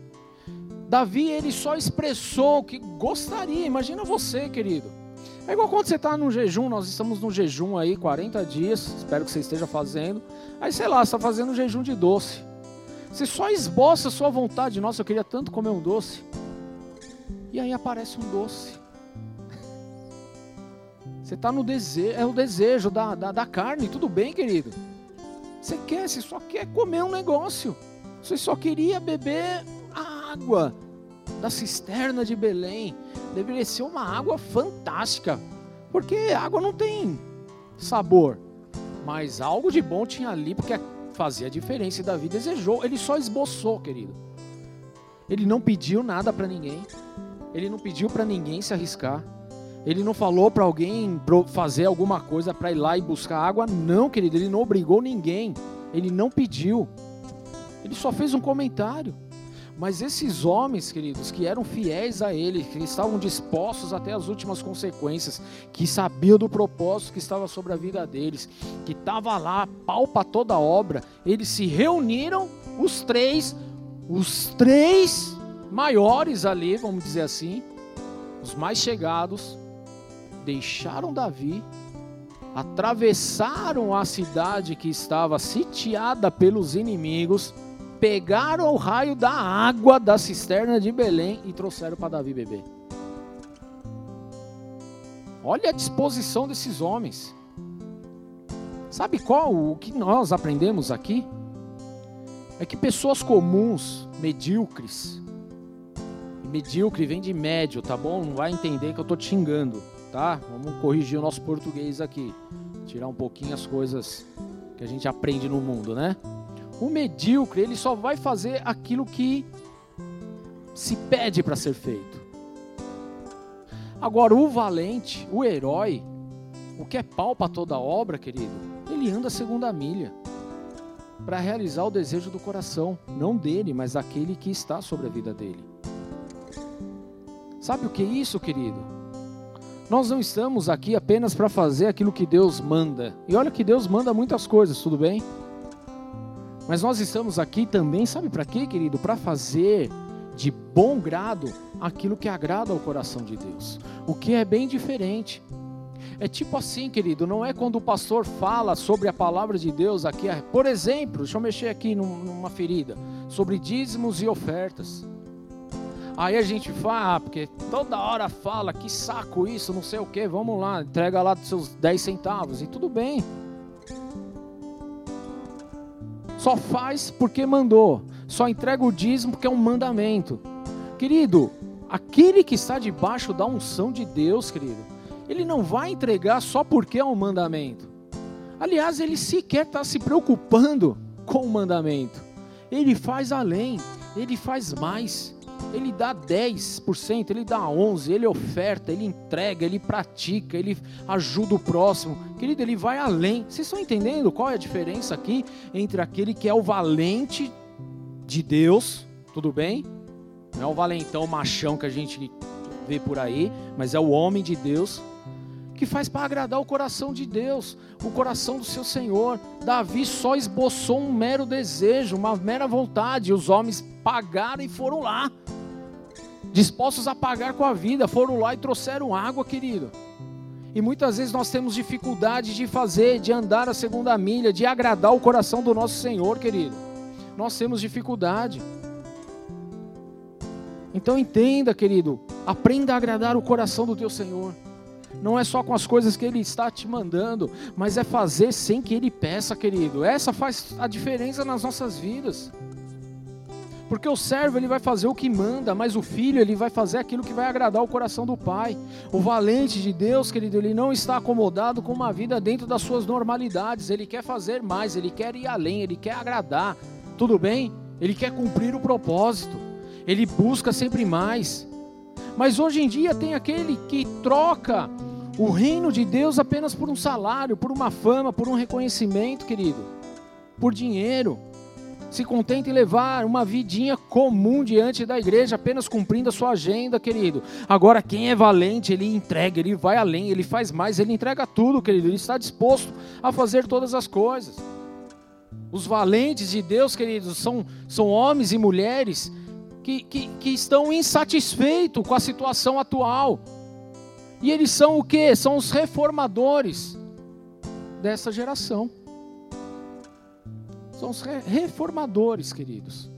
Davi ele só expressou que gostaria. Imagina você, querido. É igual quando você está no jejum, nós estamos no jejum aí, 40 dias, espero que você esteja fazendo. Aí, sei lá, você está fazendo um jejum de doce. Você só esboça a sua vontade. Nossa, eu queria tanto comer um doce. E aí aparece um doce. [LAUGHS] Você está no desejo, é o desejo da, da, da carne, tudo bem, querido. Você quer, você só quer comer um negócio. Você só queria beber a água da cisterna de Belém deveria ser uma água fantástica, porque água não tem sabor, mas algo de bom tinha ali, porque fazia diferença e Davi desejou, ele só esboçou, querido. Ele não pediu nada para ninguém. Ele não pediu para ninguém se arriscar. Ele não falou para alguém fazer alguma coisa para ir lá e buscar água. Não, querido, ele não obrigou ninguém. Ele não pediu. Ele só fez um comentário. Mas esses homens, queridos, que eram fiéis a ele, que estavam dispostos até as últimas consequências, que sabiam do propósito que estava sobre a vida deles, que estava lá, pau para toda a obra, eles se reuniram, os três, os três maiores ali, vamos dizer assim, os mais chegados, deixaram Davi, atravessaram a cidade que estava sitiada pelos inimigos, pegaram o raio da água da cisterna de Belém e trouxeram para Davi beber. Olha a disposição desses homens. Sabe qual o que nós aprendemos aqui? É que pessoas comuns, medíocres, medíocre vem de médio, tá bom? Não vai entender que eu estou te xingando, tá? Vamos corrigir o nosso português aqui, tirar um pouquinho as coisas que a gente aprende no mundo, né? O medíocre, ele só vai fazer aquilo que se pede para ser feito. Agora, o valente, o herói, o que é pau para toda obra, querido, ele anda a segunda milha para realizar o desejo do coração, não dele, mas daquele que está sobre a vida dele. Sabe o que é isso, querido? Nós não estamos aqui apenas para fazer aquilo que Deus manda. E olha que Deus manda muitas coisas, tudo bem? Mas nós estamos aqui também, sabe para quê, querido? Para fazer de bom grado aquilo que agrada ao coração de Deus. O que é bem diferente. É tipo assim, querido, não é quando o pastor fala sobre a palavra de Deus aqui, por exemplo, deixa eu mexer aqui numa ferida, sobre dízimos e ofertas. Aí a gente fala, ah, porque toda hora fala, que saco isso, não sei o que, vamos lá, entrega lá dos seus 10 centavos, e tudo bem. Só faz porque mandou. Só entrega o dízimo porque é um mandamento. Querido, aquele que está debaixo da unção de Deus, querido, ele não vai entregar só porque é um mandamento. Aliás, ele sequer está se preocupando com o mandamento. Ele faz além, ele faz mais ele dá 10%, ele dá 11%, ele oferta, ele entrega, ele pratica, ele ajuda o próximo. Querido, ele vai além. Vocês estão entendendo qual é a diferença aqui entre aquele que é o valente de Deus, tudo bem? Não é o valentão machão que a gente vê por aí, mas é o homem de Deus que faz para agradar o coração de Deus, o coração do seu Senhor. Davi só esboçou um mero desejo, uma mera vontade, os homens pagaram e foram lá dispostos a pagar com a vida, foram lá e trouxeram água, querido. E muitas vezes nós temos dificuldade de fazer, de andar a segunda milha, de agradar o coração do nosso Senhor, querido. Nós temos dificuldade. Então entenda, querido, aprenda a agradar o coração do teu Senhor. Não é só com as coisas que Ele está te mandando, mas é fazer sem que Ele peça, querido. Essa faz a diferença nas nossas vidas. Porque o servo ele vai fazer o que manda, mas o filho ele vai fazer aquilo que vai agradar o coração do pai. O valente de Deus, querido, ele não está acomodado com uma vida dentro das suas normalidades. Ele quer fazer mais, ele quer ir além, ele quer agradar. Tudo bem? Ele quer cumprir o propósito. Ele busca sempre mais. Mas hoje em dia tem aquele que troca o reino de Deus apenas por um salário, por uma fama, por um reconhecimento, querido, por dinheiro se contenta em levar uma vidinha comum diante da igreja, apenas cumprindo a sua agenda, querido. Agora, quem é valente, ele entrega, ele vai além, ele faz mais, ele entrega tudo, querido. Ele está disposto a fazer todas as coisas. Os valentes de Deus, queridos, são, são homens e mulheres que, que, que estão insatisfeitos com a situação atual. E eles são o que? São os reformadores dessa geração. São os reformadores, queridos,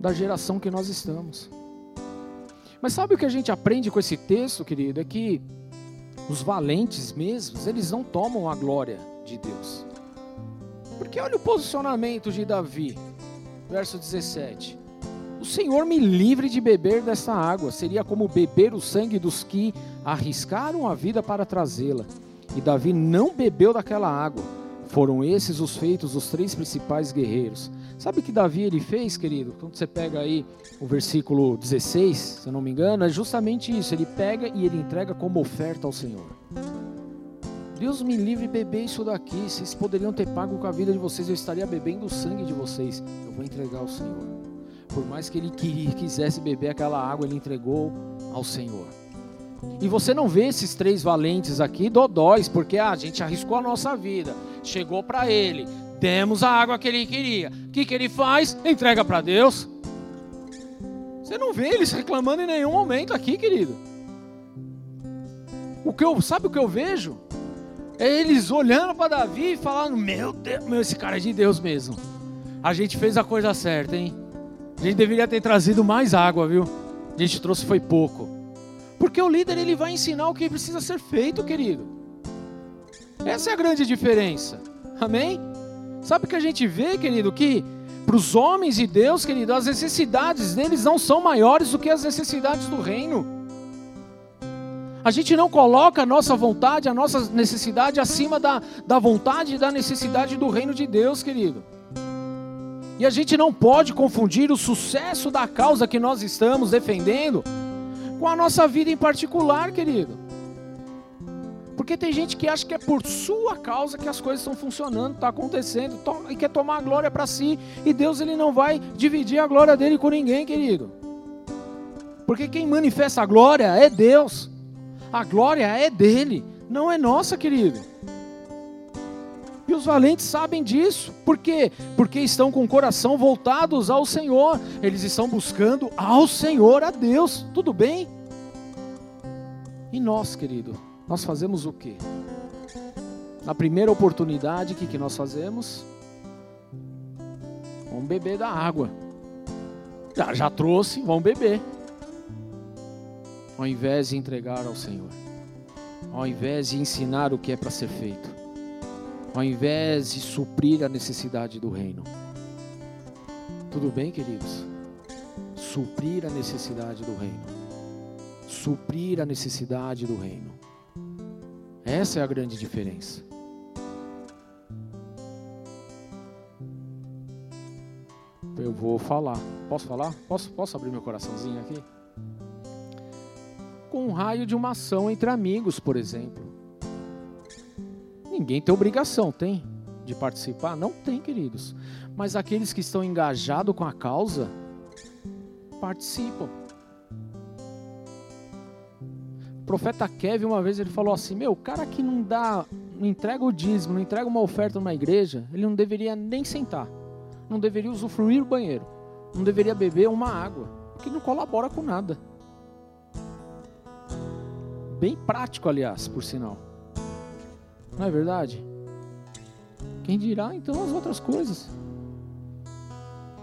da geração que nós estamos. Mas sabe o que a gente aprende com esse texto, querido? É que os valentes mesmos, eles não tomam a glória de Deus. Porque olha o posicionamento de Davi, verso 17. O Senhor me livre de beber desta água, seria como beber o sangue dos que arriscaram a vida para trazê-la. E Davi não bebeu daquela água Foram esses os feitos dos três principais guerreiros. Sabe o que Davi ele fez, querido? Quando você pega aí o versículo 16, se eu não me engano, é justamente isso. Ele pega e ele entrega como oferta ao Senhor. Deus me livre beber isso daqui. Vocês poderiam ter pago com a vida de vocês, eu estaria bebendo o sangue de vocês. Eu vou entregar ao Senhor. Por mais que ele quisesse beber aquela água, ele entregou ao Senhor. E você não vê esses três valentes aqui dodóis, porque ah, a gente arriscou a nossa vida, chegou para ele, demos a água que ele queria. O que, que ele faz? Entrega para Deus. Você não vê eles reclamando em nenhum momento aqui, querido. O que eu, sabe o que eu vejo? É eles olhando para Davi e falando: Meu Deus, meu, esse cara é de Deus mesmo. A gente fez a coisa certa, hein? A gente deveria ter trazido mais água, viu? A gente trouxe foi pouco. Porque o líder ele vai ensinar o que precisa ser feito, querido. Essa é a grande diferença. Amém? Sabe o que a gente vê, querido? Que para os homens de Deus, querido, as necessidades deles não são maiores do que as necessidades do reino. A gente não coloca a nossa vontade, a nossa necessidade acima da, da vontade e da necessidade do reino de Deus, querido. E a gente não pode confundir o sucesso da causa que nós estamos defendendo com a nossa vida em particular, querido. Porque tem gente que acha que é por sua causa que as coisas estão funcionando, está acontecendo, e quer tomar a glória para si, e Deus ele não vai dividir a glória dele com ninguém, querido. Porque quem manifesta a glória é Deus. A glória é dele, não é nossa, querido. E os valentes sabem disso. Por quê? Porque estão com o coração voltados ao Senhor. Eles estão buscando ao Senhor, a Deus. Tudo bem? E nós, querido, nós fazemos o quê? Na primeira oportunidade, o que, que nós fazemos? Vamos beber da água. Já, já trouxe, vamos beber. Ao invés de entregar ao Senhor. Ao invés de ensinar o que é para ser feito ao invés de suprir a necessidade do reino. Tudo bem, queridos? Suprir a necessidade do reino. Suprir a necessidade do reino. Essa é a grande diferença. Eu vou falar. Posso falar? Posso, posso abrir meu coraçãozinho aqui? Com um raio de uma ação entre amigos, por exemplo. Ninguém tem obrigação, tem? De participar? Não tem, queridos. Mas aqueles que estão engajados com a causa, participam. O profeta Kevin, uma vez, ele falou assim: Meu, o cara que não dá, não entrega o dízimo, não entrega uma oferta numa igreja, ele não deveria nem sentar, não deveria usufruir o banheiro, não deveria beber uma água, porque não colabora com nada. Bem prático, aliás, por sinal. Não é verdade? Quem dirá então as outras coisas?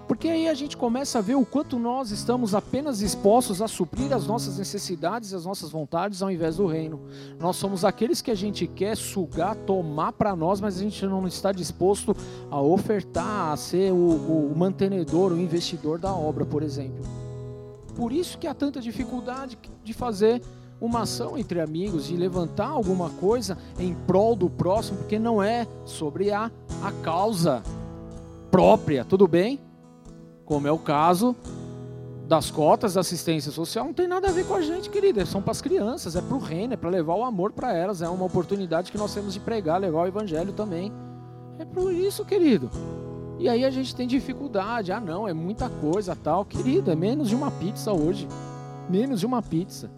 Porque aí a gente começa a ver o quanto nós estamos apenas dispostos a suprir as nossas necessidades e as nossas vontades ao invés do reino. Nós somos aqueles que a gente quer sugar, tomar para nós, mas a gente não está disposto a ofertar, a ser o, o mantenedor, o investidor da obra, por exemplo. Por isso que há tanta dificuldade de fazer uma ação entre amigos, de levantar alguma coisa em prol do próximo, porque não é sobre a, a causa própria, tudo bem? Como é o caso das cotas da assistência social, não tem nada a ver com a gente, querida, são para as crianças, é para o reino, é para levar o amor para elas, é uma oportunidade que nós temos de pregar, levar o evangelho também. É por isso, querido. E aí a gente tem dificuldade, ah não, é muita coisa tal, querido, é menos de uma pizza hoje, menos de uma pizza.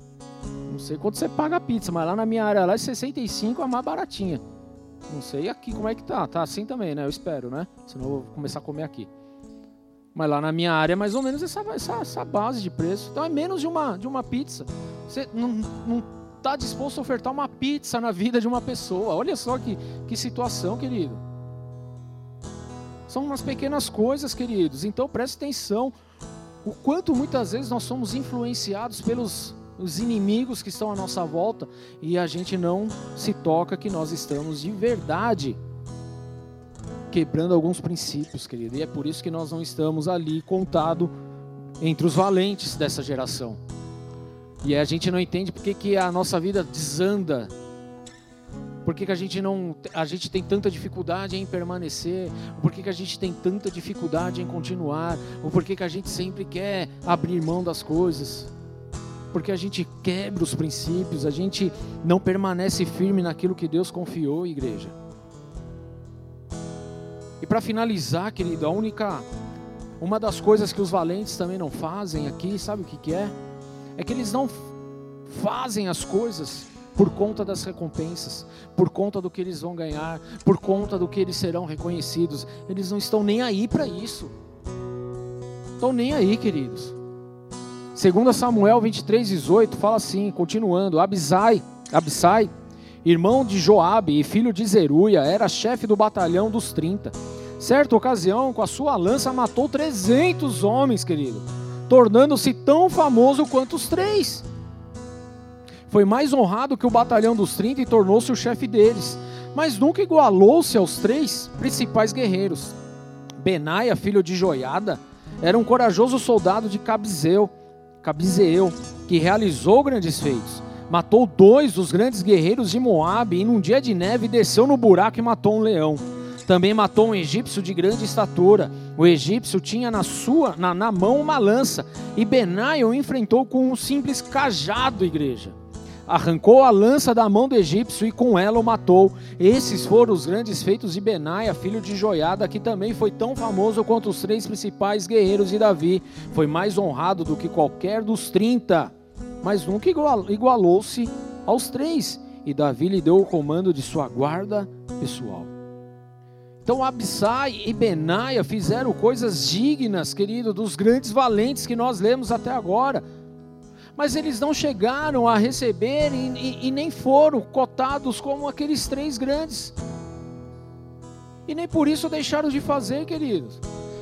Não sei quanto você paga a pizza, mas lá na minha área lá é 65 a mais baratinha. Não sei aqui como é que tá. Tá assim também, né? Eu espero, né? Senão eu vou começar a comer aqui. Mas lá na minha área é mais ou menos essa, essa, essa base de preço. Então é menos de uma, de uma pizza. Você não, não tá disposto a ofertar uma pizza na vida de uma pessoa. Olha só que, que situação, querido. São umas pequenas coisas, queridos. Então preste atenção. O quanto muitas vezes nós somos influenciados pelos os inimigos que estão à nossa volta e a gente não se toca que nós estamos de verdade quebrando alguns princípios, querido. E é por isso que nós não estamos ali contado entre os valentes dessa geração. E a gente não entende porque que a nossa vida desanda Por que, que a gente não a gente tem tanta dificuldade em permanecer? Por que, que a gente tem tanta dificuldade em continuar? Ou por que, que a gente sempre quer abrir mão das coisas? Porque a gente quebra os princípios, a gente não permanece firme naquilo que Deus confiou, igreja. E para finalizar, querido, a única uma das coisas que os valentes também não fazem aqui, sabe o que, que é? É que eles não fazem as coisas por conta das recompensas, por conta do que eles vão ganhar, por conta do que eles serão reconhecidos. Eles não estão nem aí para isso. Estão nem aí, queridos. Segundo Samuel 23, 18, fala assim, continuando, Abisai, Abisai, irmão de Joabe e filho de Zeruia, era chefe do batalhão dos 30. Certa ocasião, com a sua lança, matou 300 homens, querido, tornando-se tão famoso quanto os três. Foi mais honrado que o batalhão dos 30 e tornou-se o chefe deles, mas nunca igualou-se aos três principais guerreiros. Benaia, filho de Joiada, era um corajoso soldado de Cabzeu, Cabzeu, que realizou grandes feitos. Matou dois dos grandes guerreiros de Moabe e num dia de neve desceu no buraco e matou um leão. Também matou um egípcio de grande estatura. O egípcio tinha na sua na, na mão uma lança e Benaia o enfrentou com um simples cajado, igreja arrancou a lança da mão do egípcio e com ela o matou. Esses foram os grandes feitos de Benaia, filho de Joiada, que também foi tão famoso quanto os três principais guerreiros de Davi. Foi mais honrado do que qualquer dos trinta, mas nunca igualou-se aos três. E Davi lhe deu o comando de sua guarda pessoal. Então Abissai e Benaia fizeram coisas dignas, querido, dos grandes valentes que nós lemos até agora mas eles não chegaram a receber e, e, e, nem foram cotados como aqueles três grandes. E nem por isso deixaram de fazer, queridos.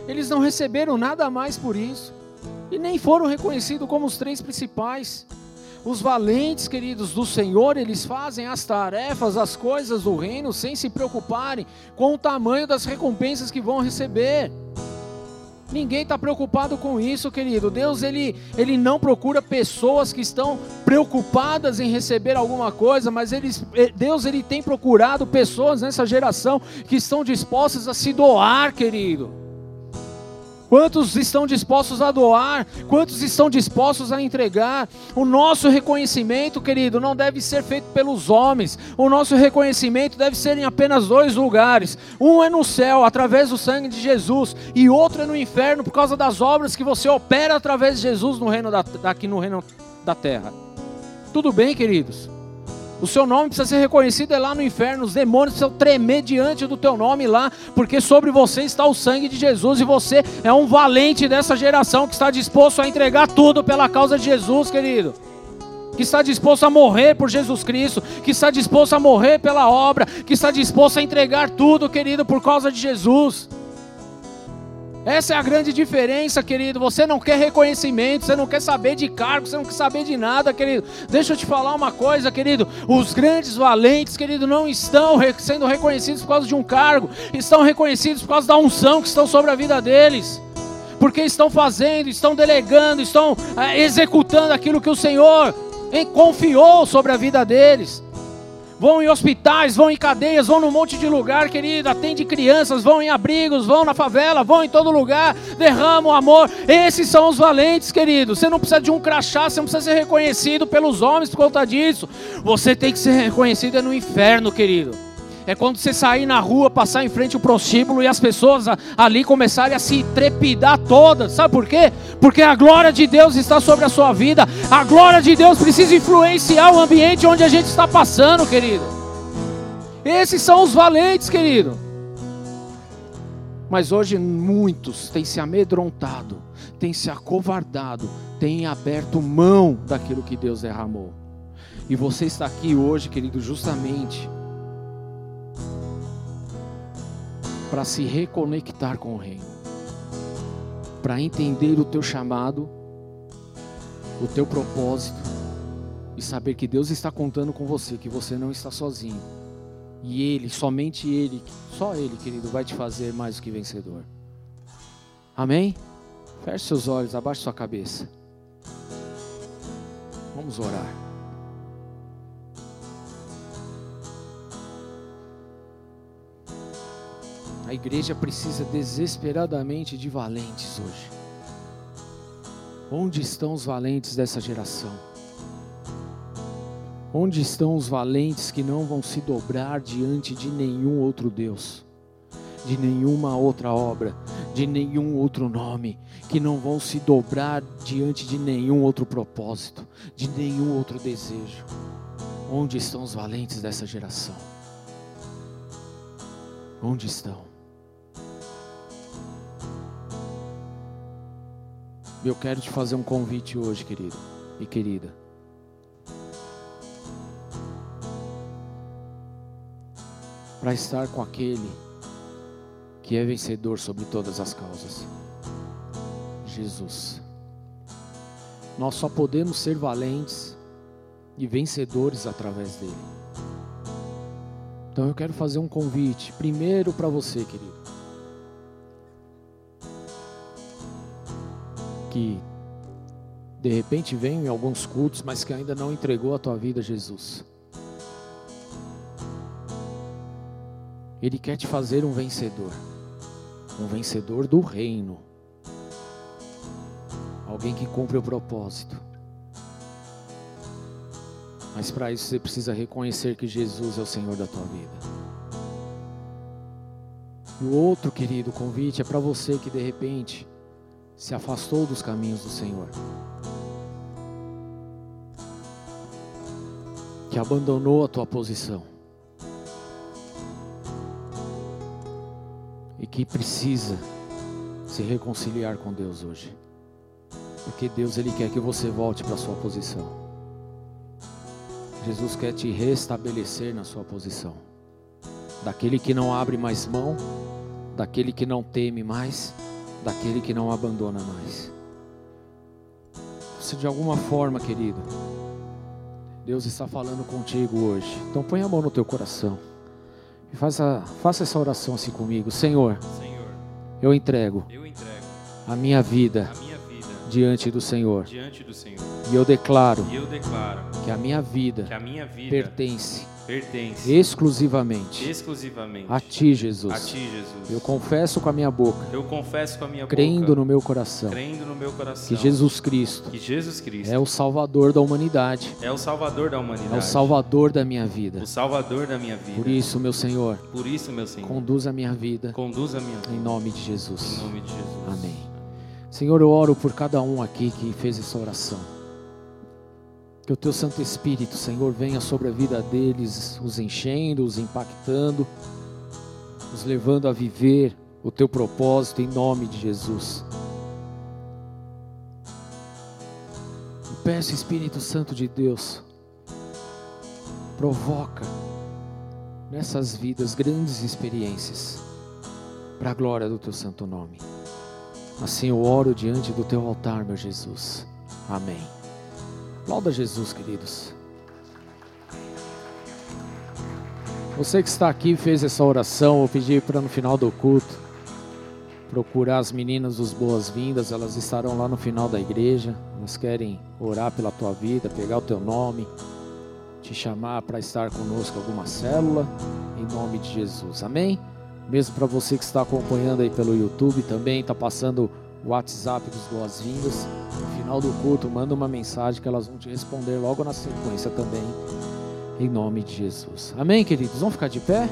Eles não receberam nada mais por isso. E nem foram reconhecidos como os três principais. Os valentes, queridos, do Senhor, eles fazem as tarefas, as coisas do reino, sem se preocuparem com o tamanho das recompensas que vão receber. Ninguém está preocupado com isso, querido. Deus ele, ele não procura pessoas que estão preocupadas em receber alguma coisa, mas ele, eh, Deus ele tem procurado pessoas nessa geração que estão dispostas a se doar, querido. Quantos estão dispostos a doar? Quantos estão dispostos a entregar? O nosso reconhecimento, querido, não deve ser feito pelos homens. O nosso reconhecimento deve ser em apenas dois lugares. Um é no céu, através do sangue de Jesus, e outro é no inferno, por causa das obras que você opera através de Jesus no reino da, aqui no reino da terra. Tudo bem, queridos? O seu nome precisa ser reconhecido é lá no inferno. Os demônios precisam tremer diante do teu nome lá, porque sobre você está o sangue de Jesus e você é um valente dessa geração que está disposto a entregar tudo pela causa de Jesus, querido. Que está disposto a morrer por Jesus Cristo, que está disposto a morrer pela obra, que está disposto a entregar tudo, querido, por causa de Jesus. Essa é a grande diferença, querido. Você não quer reconhecimento, você não quer saber de cargo, você não quer saber de nada, querido. Deixa eu te falar uma coisa, querido. Os grandes valentes, querido, não estão sendo reconhecidos por causa de um cargo, estão reconhecidos por causa da unção que estão sobre a vida deles. Porque estão fazendo, estão delegando, estão é, executando aquilo que o Senhor confiou sobre a vida deles vão em hospitais, vão em cadeias, vão num monte de lugar, querido, atende crianças, vão em abrigos, vão na favela, vão em todo lugar, derramam amor. Esses são os valentes, querido. Você não precisa de um crachá, você não precisa ser reconhecido pelos homens por conta disso. Você tem que ser reconhecido no inferno, querido. É quando você sair na rua, passar em frente ao prostíbulo e as pessoas ali começarem a se trepidar todas. Sabe por quê? Porque a glória de Deus está sobre a sua vida. A glória de Deus precisa influenciar o ambiente onde a gente está passando, querido. Esses são os valentes, querido. Mas hoje muitos têm se amedrontado, têm se acovardado, têm aberto mão daquilo que Deus derramou. E você está aqui hoje, querido, justamente para se reconectar com o reino, para entender o teu chamado, o teu propósito e saber que Deus está contando com você, que você não está sozinho. E Ele, somente Ele, só Ele, querido, vai te fazer mais do que vencedor. Amém? Feche seus olhos, abaixe sua cabeça. Vamos orar. A igreja precisa desesperadamente de valentes hoje. Onde estão os valentes dessa geração? Onde estão os valentes que não vão se dobrar diante de nenhum outro Deus, de nenhuma outra obra, de nenhum outro nome, que não vão se dobrar diante de nenhum outro propósito, de nenhum outro desejo? Onde estão os valentes dessa geração? Onde estão? Eu quero te fazer um convite hoje, querido e querida. Para estar com aquele que é vencedor sobre todas as causas. Jesus. Nós só podemos ser valentes e vencedores através dele. Então eu quero fazer um convite, primeiro para você, querido. Que de repente vem em alguns cultos, mas que ainda não entregou a tua vida a Jesus. Ele quer te fazer um vencedor, um vencedor do reino, alguém que cumpre o propósito. Mas para isso você precisa reconhecer que Jesus é o Senhor da tua vida. E o outro, querido, convite é para você que de repente se afastou dos caminhos do Senhor, que abandonou a tua posição. E que precisa se reconciliar com Deus hoje, porque Deus ele quer que você volte para sua posição. Jesus quer te restabelecer na sua posição, daquele que não abre mais mão, daquele que não teme mais daquele que não abandona mais. Se de alguma forma, querido, Deus está falando contigo hoje, então põe a mão no teu coração e faça, faça essa oração assim comigo. Senhor, Senhor eu, entrego eu entrego a minha vida, a minha vida diante, do Senhor, diante do Senhor. E eu declaro, e eu declaro que, a minha vida que a minha vida pertence pertence exclusivamente, exclusivamente a ti, Jesus. A ti, Jesus. Eu confesso com a minha boca. Eu confesso com a minha crendo boca. no meu coração. Crendo no meu coração. Que Jesus Cristo. Que Jesus Cristo é o salvador da humanidade. É o salvador da humanidade. É o salvador da minha vida. O salvador da minha vida. Por isso, meu Senhor. Por isso, meu Senhor. Conduz a minha vida. Conduz a minha vida. Em nome de Jesus. Em nome de Jesus. Amém. Senhor, eu oro por cada um aqui que fez essa oração. Que o teu Santo Espírito, Senhor, venha sobre a vida deles, os enchendo, os impactando, os levando a viver o teu propósito em nome de Jesus. Eu peço, Espírito Santo de Deus, provoca nessas vidas grandes experiências, para a glória do teu santo nome. Assim eu oro diante do teu altar, meu Jesus. Amém. Aplauda Jesus, queridos. Você que está aqui fez essa oração, eu pedi para no final do culto procurar as meninas dos boas-vindas, elas estarão lá no final da igreja. Elas querem orar pela tua vida, pegar o teu nome, te chamar para estar conosco em alguma célula, em nome de Jesus. Amém? Mesmo para você que está acompanhando aí pelo YouTube também, está passando o WhatsApp dos boas-vindas. Final do culto, manda uma mensagem que elas vão te responder logo na sequência também, em nome de Jesus. Amém, queridos? Vamos ficar de pé?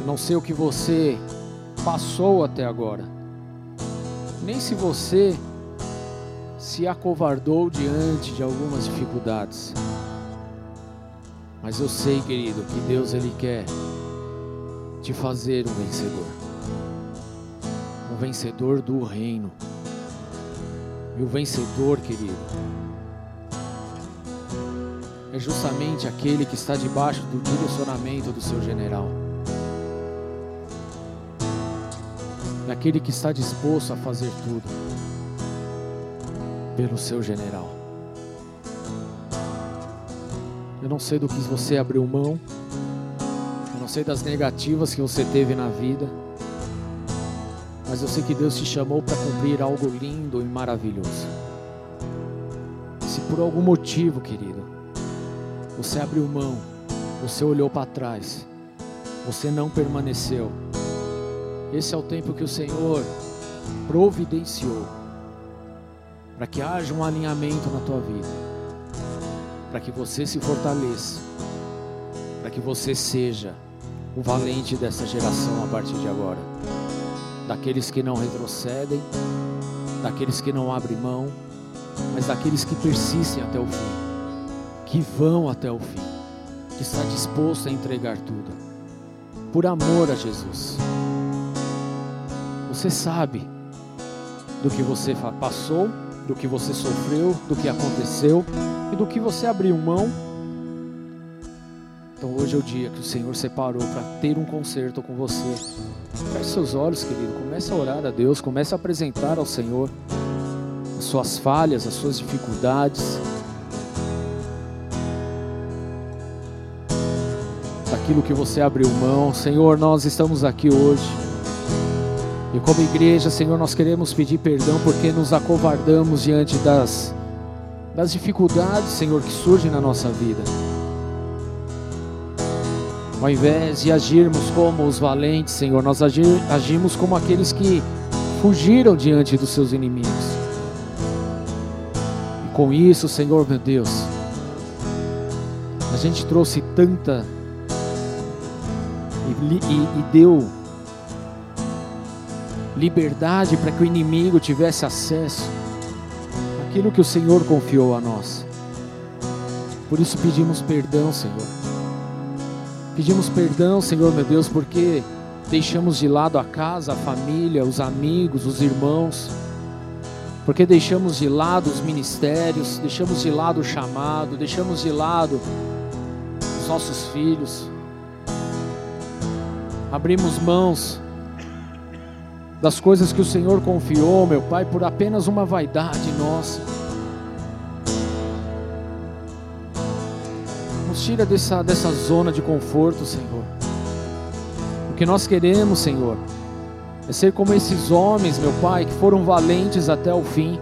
Eu não sei o que você passou até agora, nem se você se acovardou diante de algumas dificuldades. Mas eu sei, querido, que Deus ele quer te fazer um vencedor. Um vencedor do reino. E o vencedor, querido, é justamente aquele que está debaixo do direcionamento do seu general. É aquele que está disposto a fazer tudo pelo seu general. Eu não sei do que você abriu mão. Não sei das negativas que você teve na vida. Mas eu sei que Deus te chamou para cumprir algo lindo e maravilhoso. Se por algum motivo, querido, você abriu mão, você olhou para trás, você não permaneceu. Esse é o tempo que o Senhor providenciou para que haja um alinhamento na tua vida, para que você se fortaleça, para que você seja o valente dessa geração a partir de agora. Daqueles que não retrocedem, daqueles que não abrem mão, mas daqueles que persistem até o fim, que vão até o fim, que está disposto a entregar tudo, por amor a Jesus. Você sabe do que você passou do que você sofreu, do que aconteceu e do que você abriu mão. Então hoje é o dia que o Senhor separou para ter um concerto com você. Feche seus olhos, querido. Comece a orar a Deus, comece a apresentar ao Senhor as suas falhas, as suas dificuldades. Daquilo que você abriu mão. Senhor, nós estamos aqui hoje e como igreja, Senhor, nós queremos pedir perdão porque nos acovardamos diante das, das dificuldades, Senhor, que surgem na nossa vida. Ao invés de agirmos como os valentes, Senhor, nós agir, agimos como aqueles que fugiram diante dos seus inimigos. E com isso, Senhor, meu Deus, a gente trouxe tanta e, e, e deu liberdade para que o inimigo tivesse acesso àquilo que o Senhor confiou a nós. Por isso pedimos perdão, Senhor. Pedimos perdão, Senhor meu Deus, porque deixamos de lado a casa, a família, os amigos, os irmãos, porque deixamos de lado os ministérios, deixamos de lado o chamado, deixamos de lado os nossos filhos, abrimos mãos das coisas que o Senhor confiou, meu Pai, por apenas uma vaidade nossa. Tira dessa, dessa zona de conforto, Senhor. O que nós queremos, Senhor, é ser como esses homens, meu Pai, que foram valentes até o fim.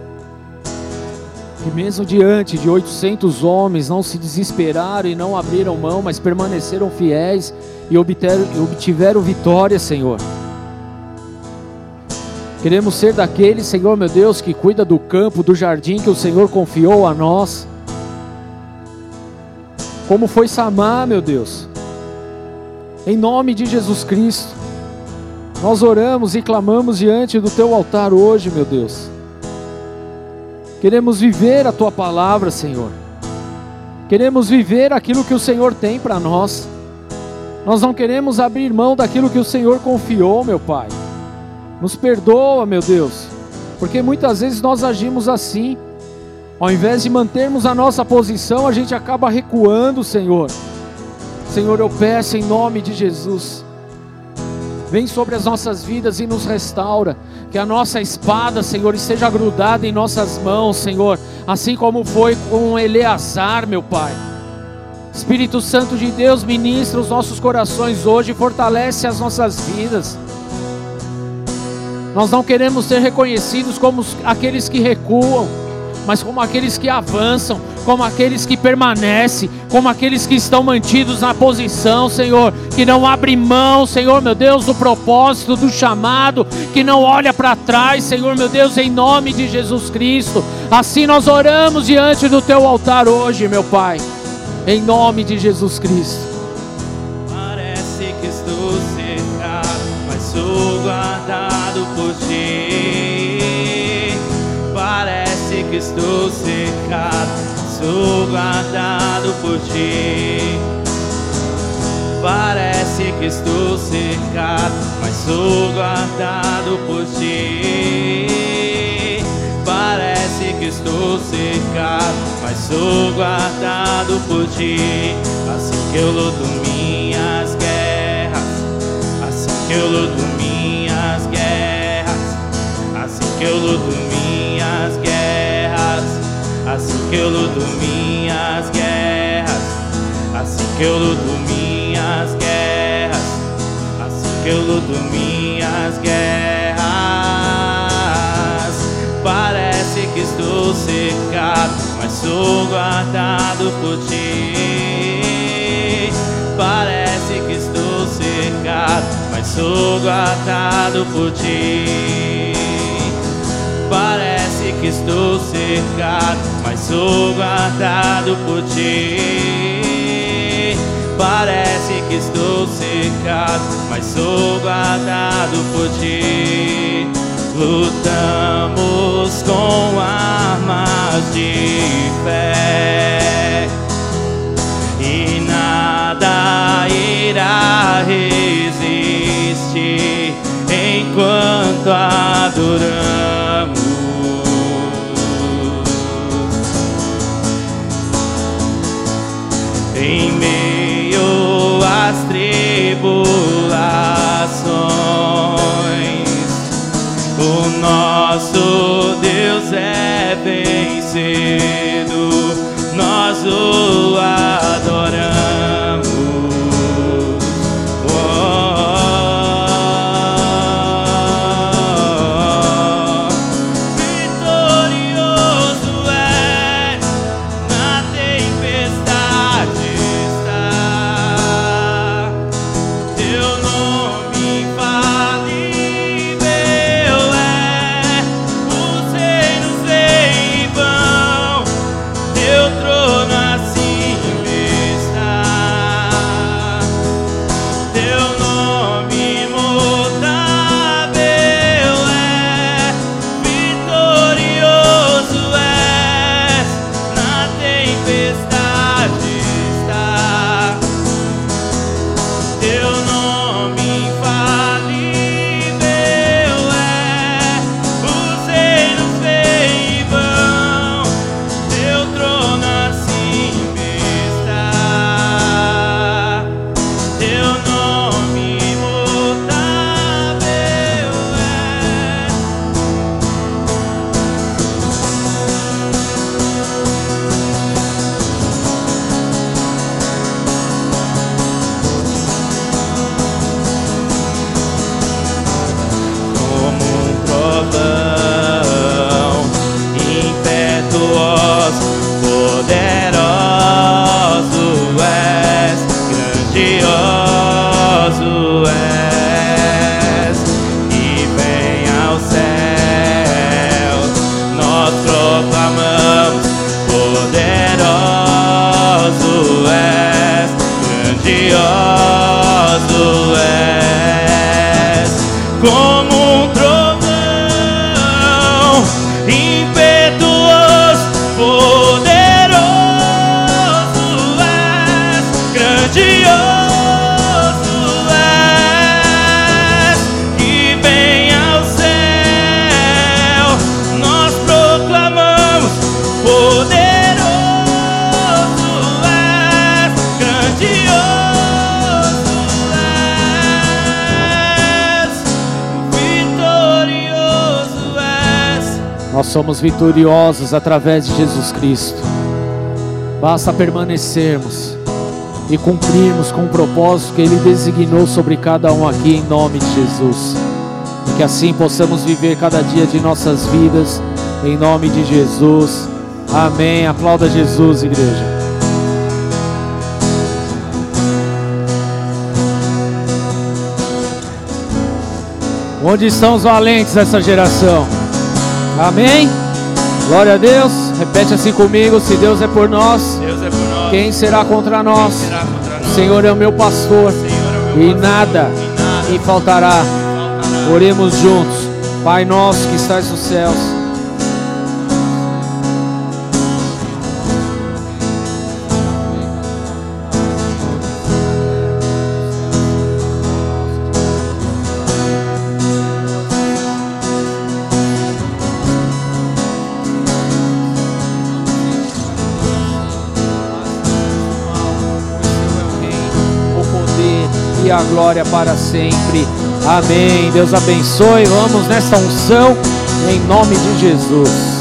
Que mesmo diante de 800 homens não se desesperaram e não abriram mão, mas permaneceram fiéis e obtiveram, obtiveram vitória, Senhor. Queremos ser daqueles, Senhor meu Deus, que cuida do campo, do jardim que o Senhor confiou a nós. Como foi Samar, meu Deus. Em nome de Jesus Cristo. Nós oramos e clamamos diante do teu altar hoje, meu Deus. Queremos viver a tua palavra, Senhor. Queremos viver aquilo que o Senhor tem para nós. Nós não queremos abrir mão daquilo que o Senhor confiou, meu Pai. Nos perdoa, meu Deus, porque muitas vezes nós agimos assim. Ao invés de mantermos a nossa posição, a gente acaba recuando, Senhor. Senhor, eu peço em nome de Jesus. Vem sobre as nossas vidas e nos restaura. Que a nossa espada, Senhor, esteja grudada em nossas mãos, Senhor. Assim como foi com Eleazar, meu Pai. Espírito Santo de Deus, ministra os nossos corações hoje, fortalece as nossas vidas. Nós não queremos ser reconhecidos como aqueles que recuam, mas como aqueles que avançam, como aqueles que permanecem, como aqueles que estão mantidos na posição, Senhor, que não abre mão, Senhor, meu Deus, do propósito, do chamado, que não olha para trás, Senhor, meu Deus, em nome de Jesus Cristo. Assim nós oramos diante do teu altar hoje, meu Pai, em nome de Jesus Cristo. Parece que estou cercado, mas sou guardado por ti. Que estou cercado, sou guardado por ti. Parece que estou cercado, mas sou guardado por ti. Parece que estou cercado, mas sou guardado por ti. Assim que eu luto minhas guerras, assim que eu luto minhas guerras que eu luto minhas Assim que eu luto minhas guerras, assim que eu luto minhas guerras, assim que eu luto minhas guerras. Parece que estou secado mas sou guardado por ti. Parece que estou secado mas sou guardado por ti. Que estou cercado, mas sou guardado por ti. Parece que estou cercado, mas sou guardado por ti. Lutamos com armas de fé e nada irá resistir enquanto adoramos. Impetuoso, somos vitoriosos através de Jesus Cristo. Basta permanecermos e cumprirmos com o propósito que Ele designou sobre cada um aqui, em nome de Jesus. Que assim possamos viver cada dia de nossas vidas, em nome de Jesus. Amém. Aplauda Jesus, igreja. Onde estão os valentes dessa geração? Amém? Glória a Deus. Repete assim comigo: se Deus é por nós, Deus é por nós. quem será contra nós? Será contra O nós? Senhor é o meu pastor é o meu e pastor, nada e nada me faltará. faltará. Oremos juntos. Pai nosso que estás nos céus. E a glória para sempre. Amém. Deus abençoe. Vamos nessa unção em nome de Jesus.